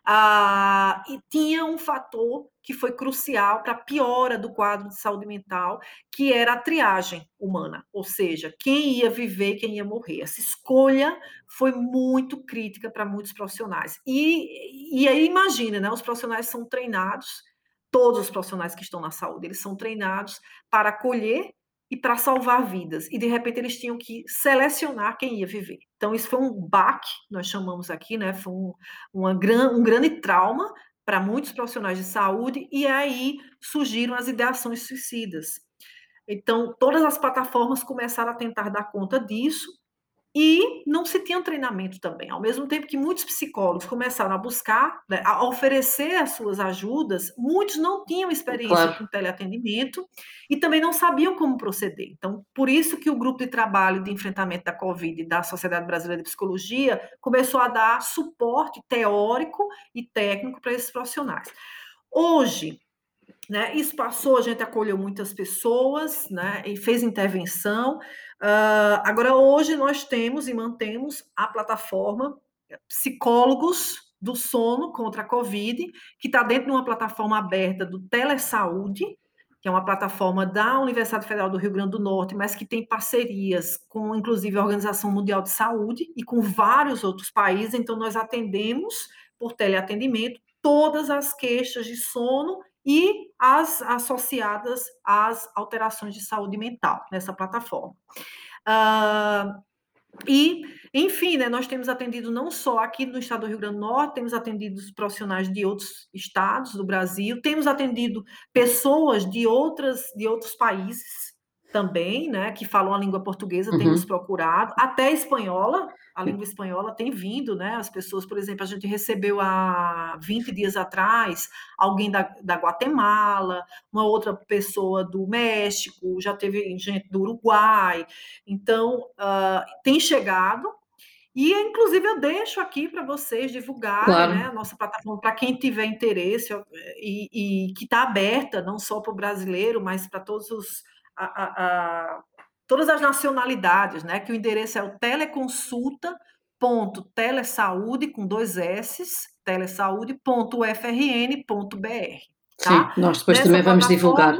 ah, e tinha um fator que foi crucial para a piora do quadro de saúde mental, que era a triagem humana, ou seja, quem ia viver e quem ia morrer. Essa escolha foi muito crítica para muitos profissionais. E, e aí imagina, né, os profissionais são treinados, todos os profissionais que estão na saúde, eles são treinados para acolher e para salvar vidas. E de repente eles tinham que selecionar quem ia viver. Então isso foi um baque, nós chamamos aqui, né? Foi um, uma gran, um grande trauma para muitos profissionais de saúde e aí surgiram as ideações suicidas. Então todas as plataformas começaram a tentar dar conta disso e não se tinha treinamento também. Ao mesmo tempo que muitos psicólogos começaram a buscar, né, a oferecer as suas ajudas, muitos não tinham experiência claro. com teleatendimento e também não sabiam como proceder. Então, por isso que o grupo de trabalho de enfrentamento da Covid da Sociedade Brasileira de Psicologia começou a dar suporte teórico e técnico para esses profissionais. Hoje, né, isso passou, a gente acolheu muitas pessoas né, e fez intervenção, Uh, agora, hoje nós temos e mantemos a plataforma Psicólogos do Sono contra a Covid, que está dentro de uma plataforma aberta do Telesaúde, que é uma plataforma da Universidade Federal do Rio Grande do Norte, mas que tem parcerias com, inclusive, a Organização Mundial de Saúde e com vários outros países. Então, nós atendemos por teleatendimento todas as queixas de sono e as associadas às alterações de saúde mental nessa plataforma. Uh, e, enfim, né, nós temos atendido não só aqui no estado do Rio Grande do Norte, temos atendido profissionais de outros estados do Brasil, temos atendido pessoas de, outras, de outros países também, né, que falam a língua portuguesa, uhum. temos procurado, até espanhola, a língua espanhola tem vindo, né, as pessoas, por exemplo, a gente recebeu há 20 dias atrás alguém da, da Guatemala, uma outra pessoa do México, já teve gente do Uruguai, então, uh, tem chegado, e, inclusive, eu deixo aqui para vocês divulgarem claro. né, a nossa plataforma para quem tiver interesse e, e que está aberta não só para o brasileiro, mas para todos os a, a, todas as nacionalidades, né? Que o endereço é o teleconsulta.telesaude com dois S, telesaude.ufrn.br. Tá? Sim, nós depois Nessa também vamos divulgar.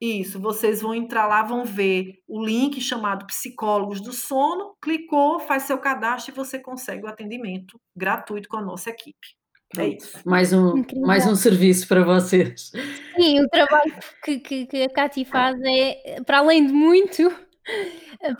Isso, vocês vão entrar lá, vão ver o link chamado Psicólogos do Sono, clicou, faz seu cadastro e você consegue o atendimento gratuito com a nossa equipe. É isso. Mais um, mais um serviço para vocês. Sim, o trabalho que, que, que a Cati faz é, para além de muito,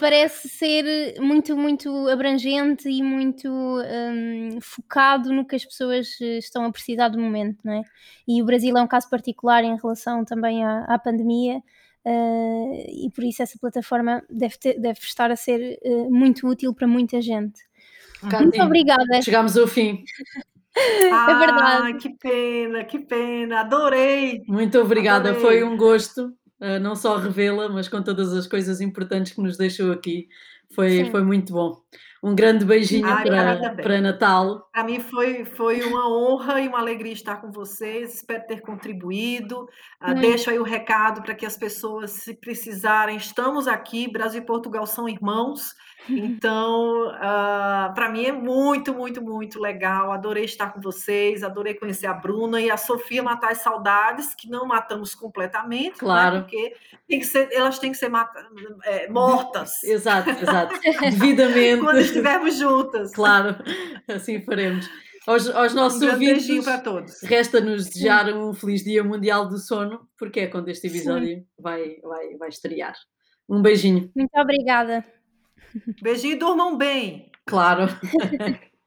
parece ser muito, muito abrangente e muito um, focado no que as pessoas estão a precisar do momento, não é? E o Brasil é um caso particular em relação também à, à pandemia. Uh, e por isso essa plataforma deve, ter, deve estar a ser uh, muito útil para muita gente. muito obrigada. Chegamos ao fim. É verdade. que pena, que pena, adorei. Muito obrigada, adorei. foi um gosto, uh, não só revê-la, mas com todas as coisas importantes que nos deixou aqui. Foi, foi muito bom. Um grande beijinho Ai, para, para Natal. Para mim foi, foi uma honra e uma alegria estar com vocês. Espero ter contribuído. Uh, deixo aí o recado para que as pessoas, se precisarem, estamos aqui. Brasil e Portugal são irmãos. Então, uh, ah, para mim é muito, muito, muito legal. Adorei estar com vocês, adorei conhecer a Bruna e a Sofia matar as saudades, que não matamos completamente, né, claro. Né? porque tem que ser, elas têm que ser é, mortas. Exato, exato. Devidamente. Quando estivermos juntas. Claro, assim faremos. Aos, aos nossos um ouvintes, para todos. resta-nos desejar um feliz Dia Mundial do Sono, porque é quando este episódio vai, vai, vai estrear. Um beijinho. Muito obrigada. Beijinho e durmam bem. Claro.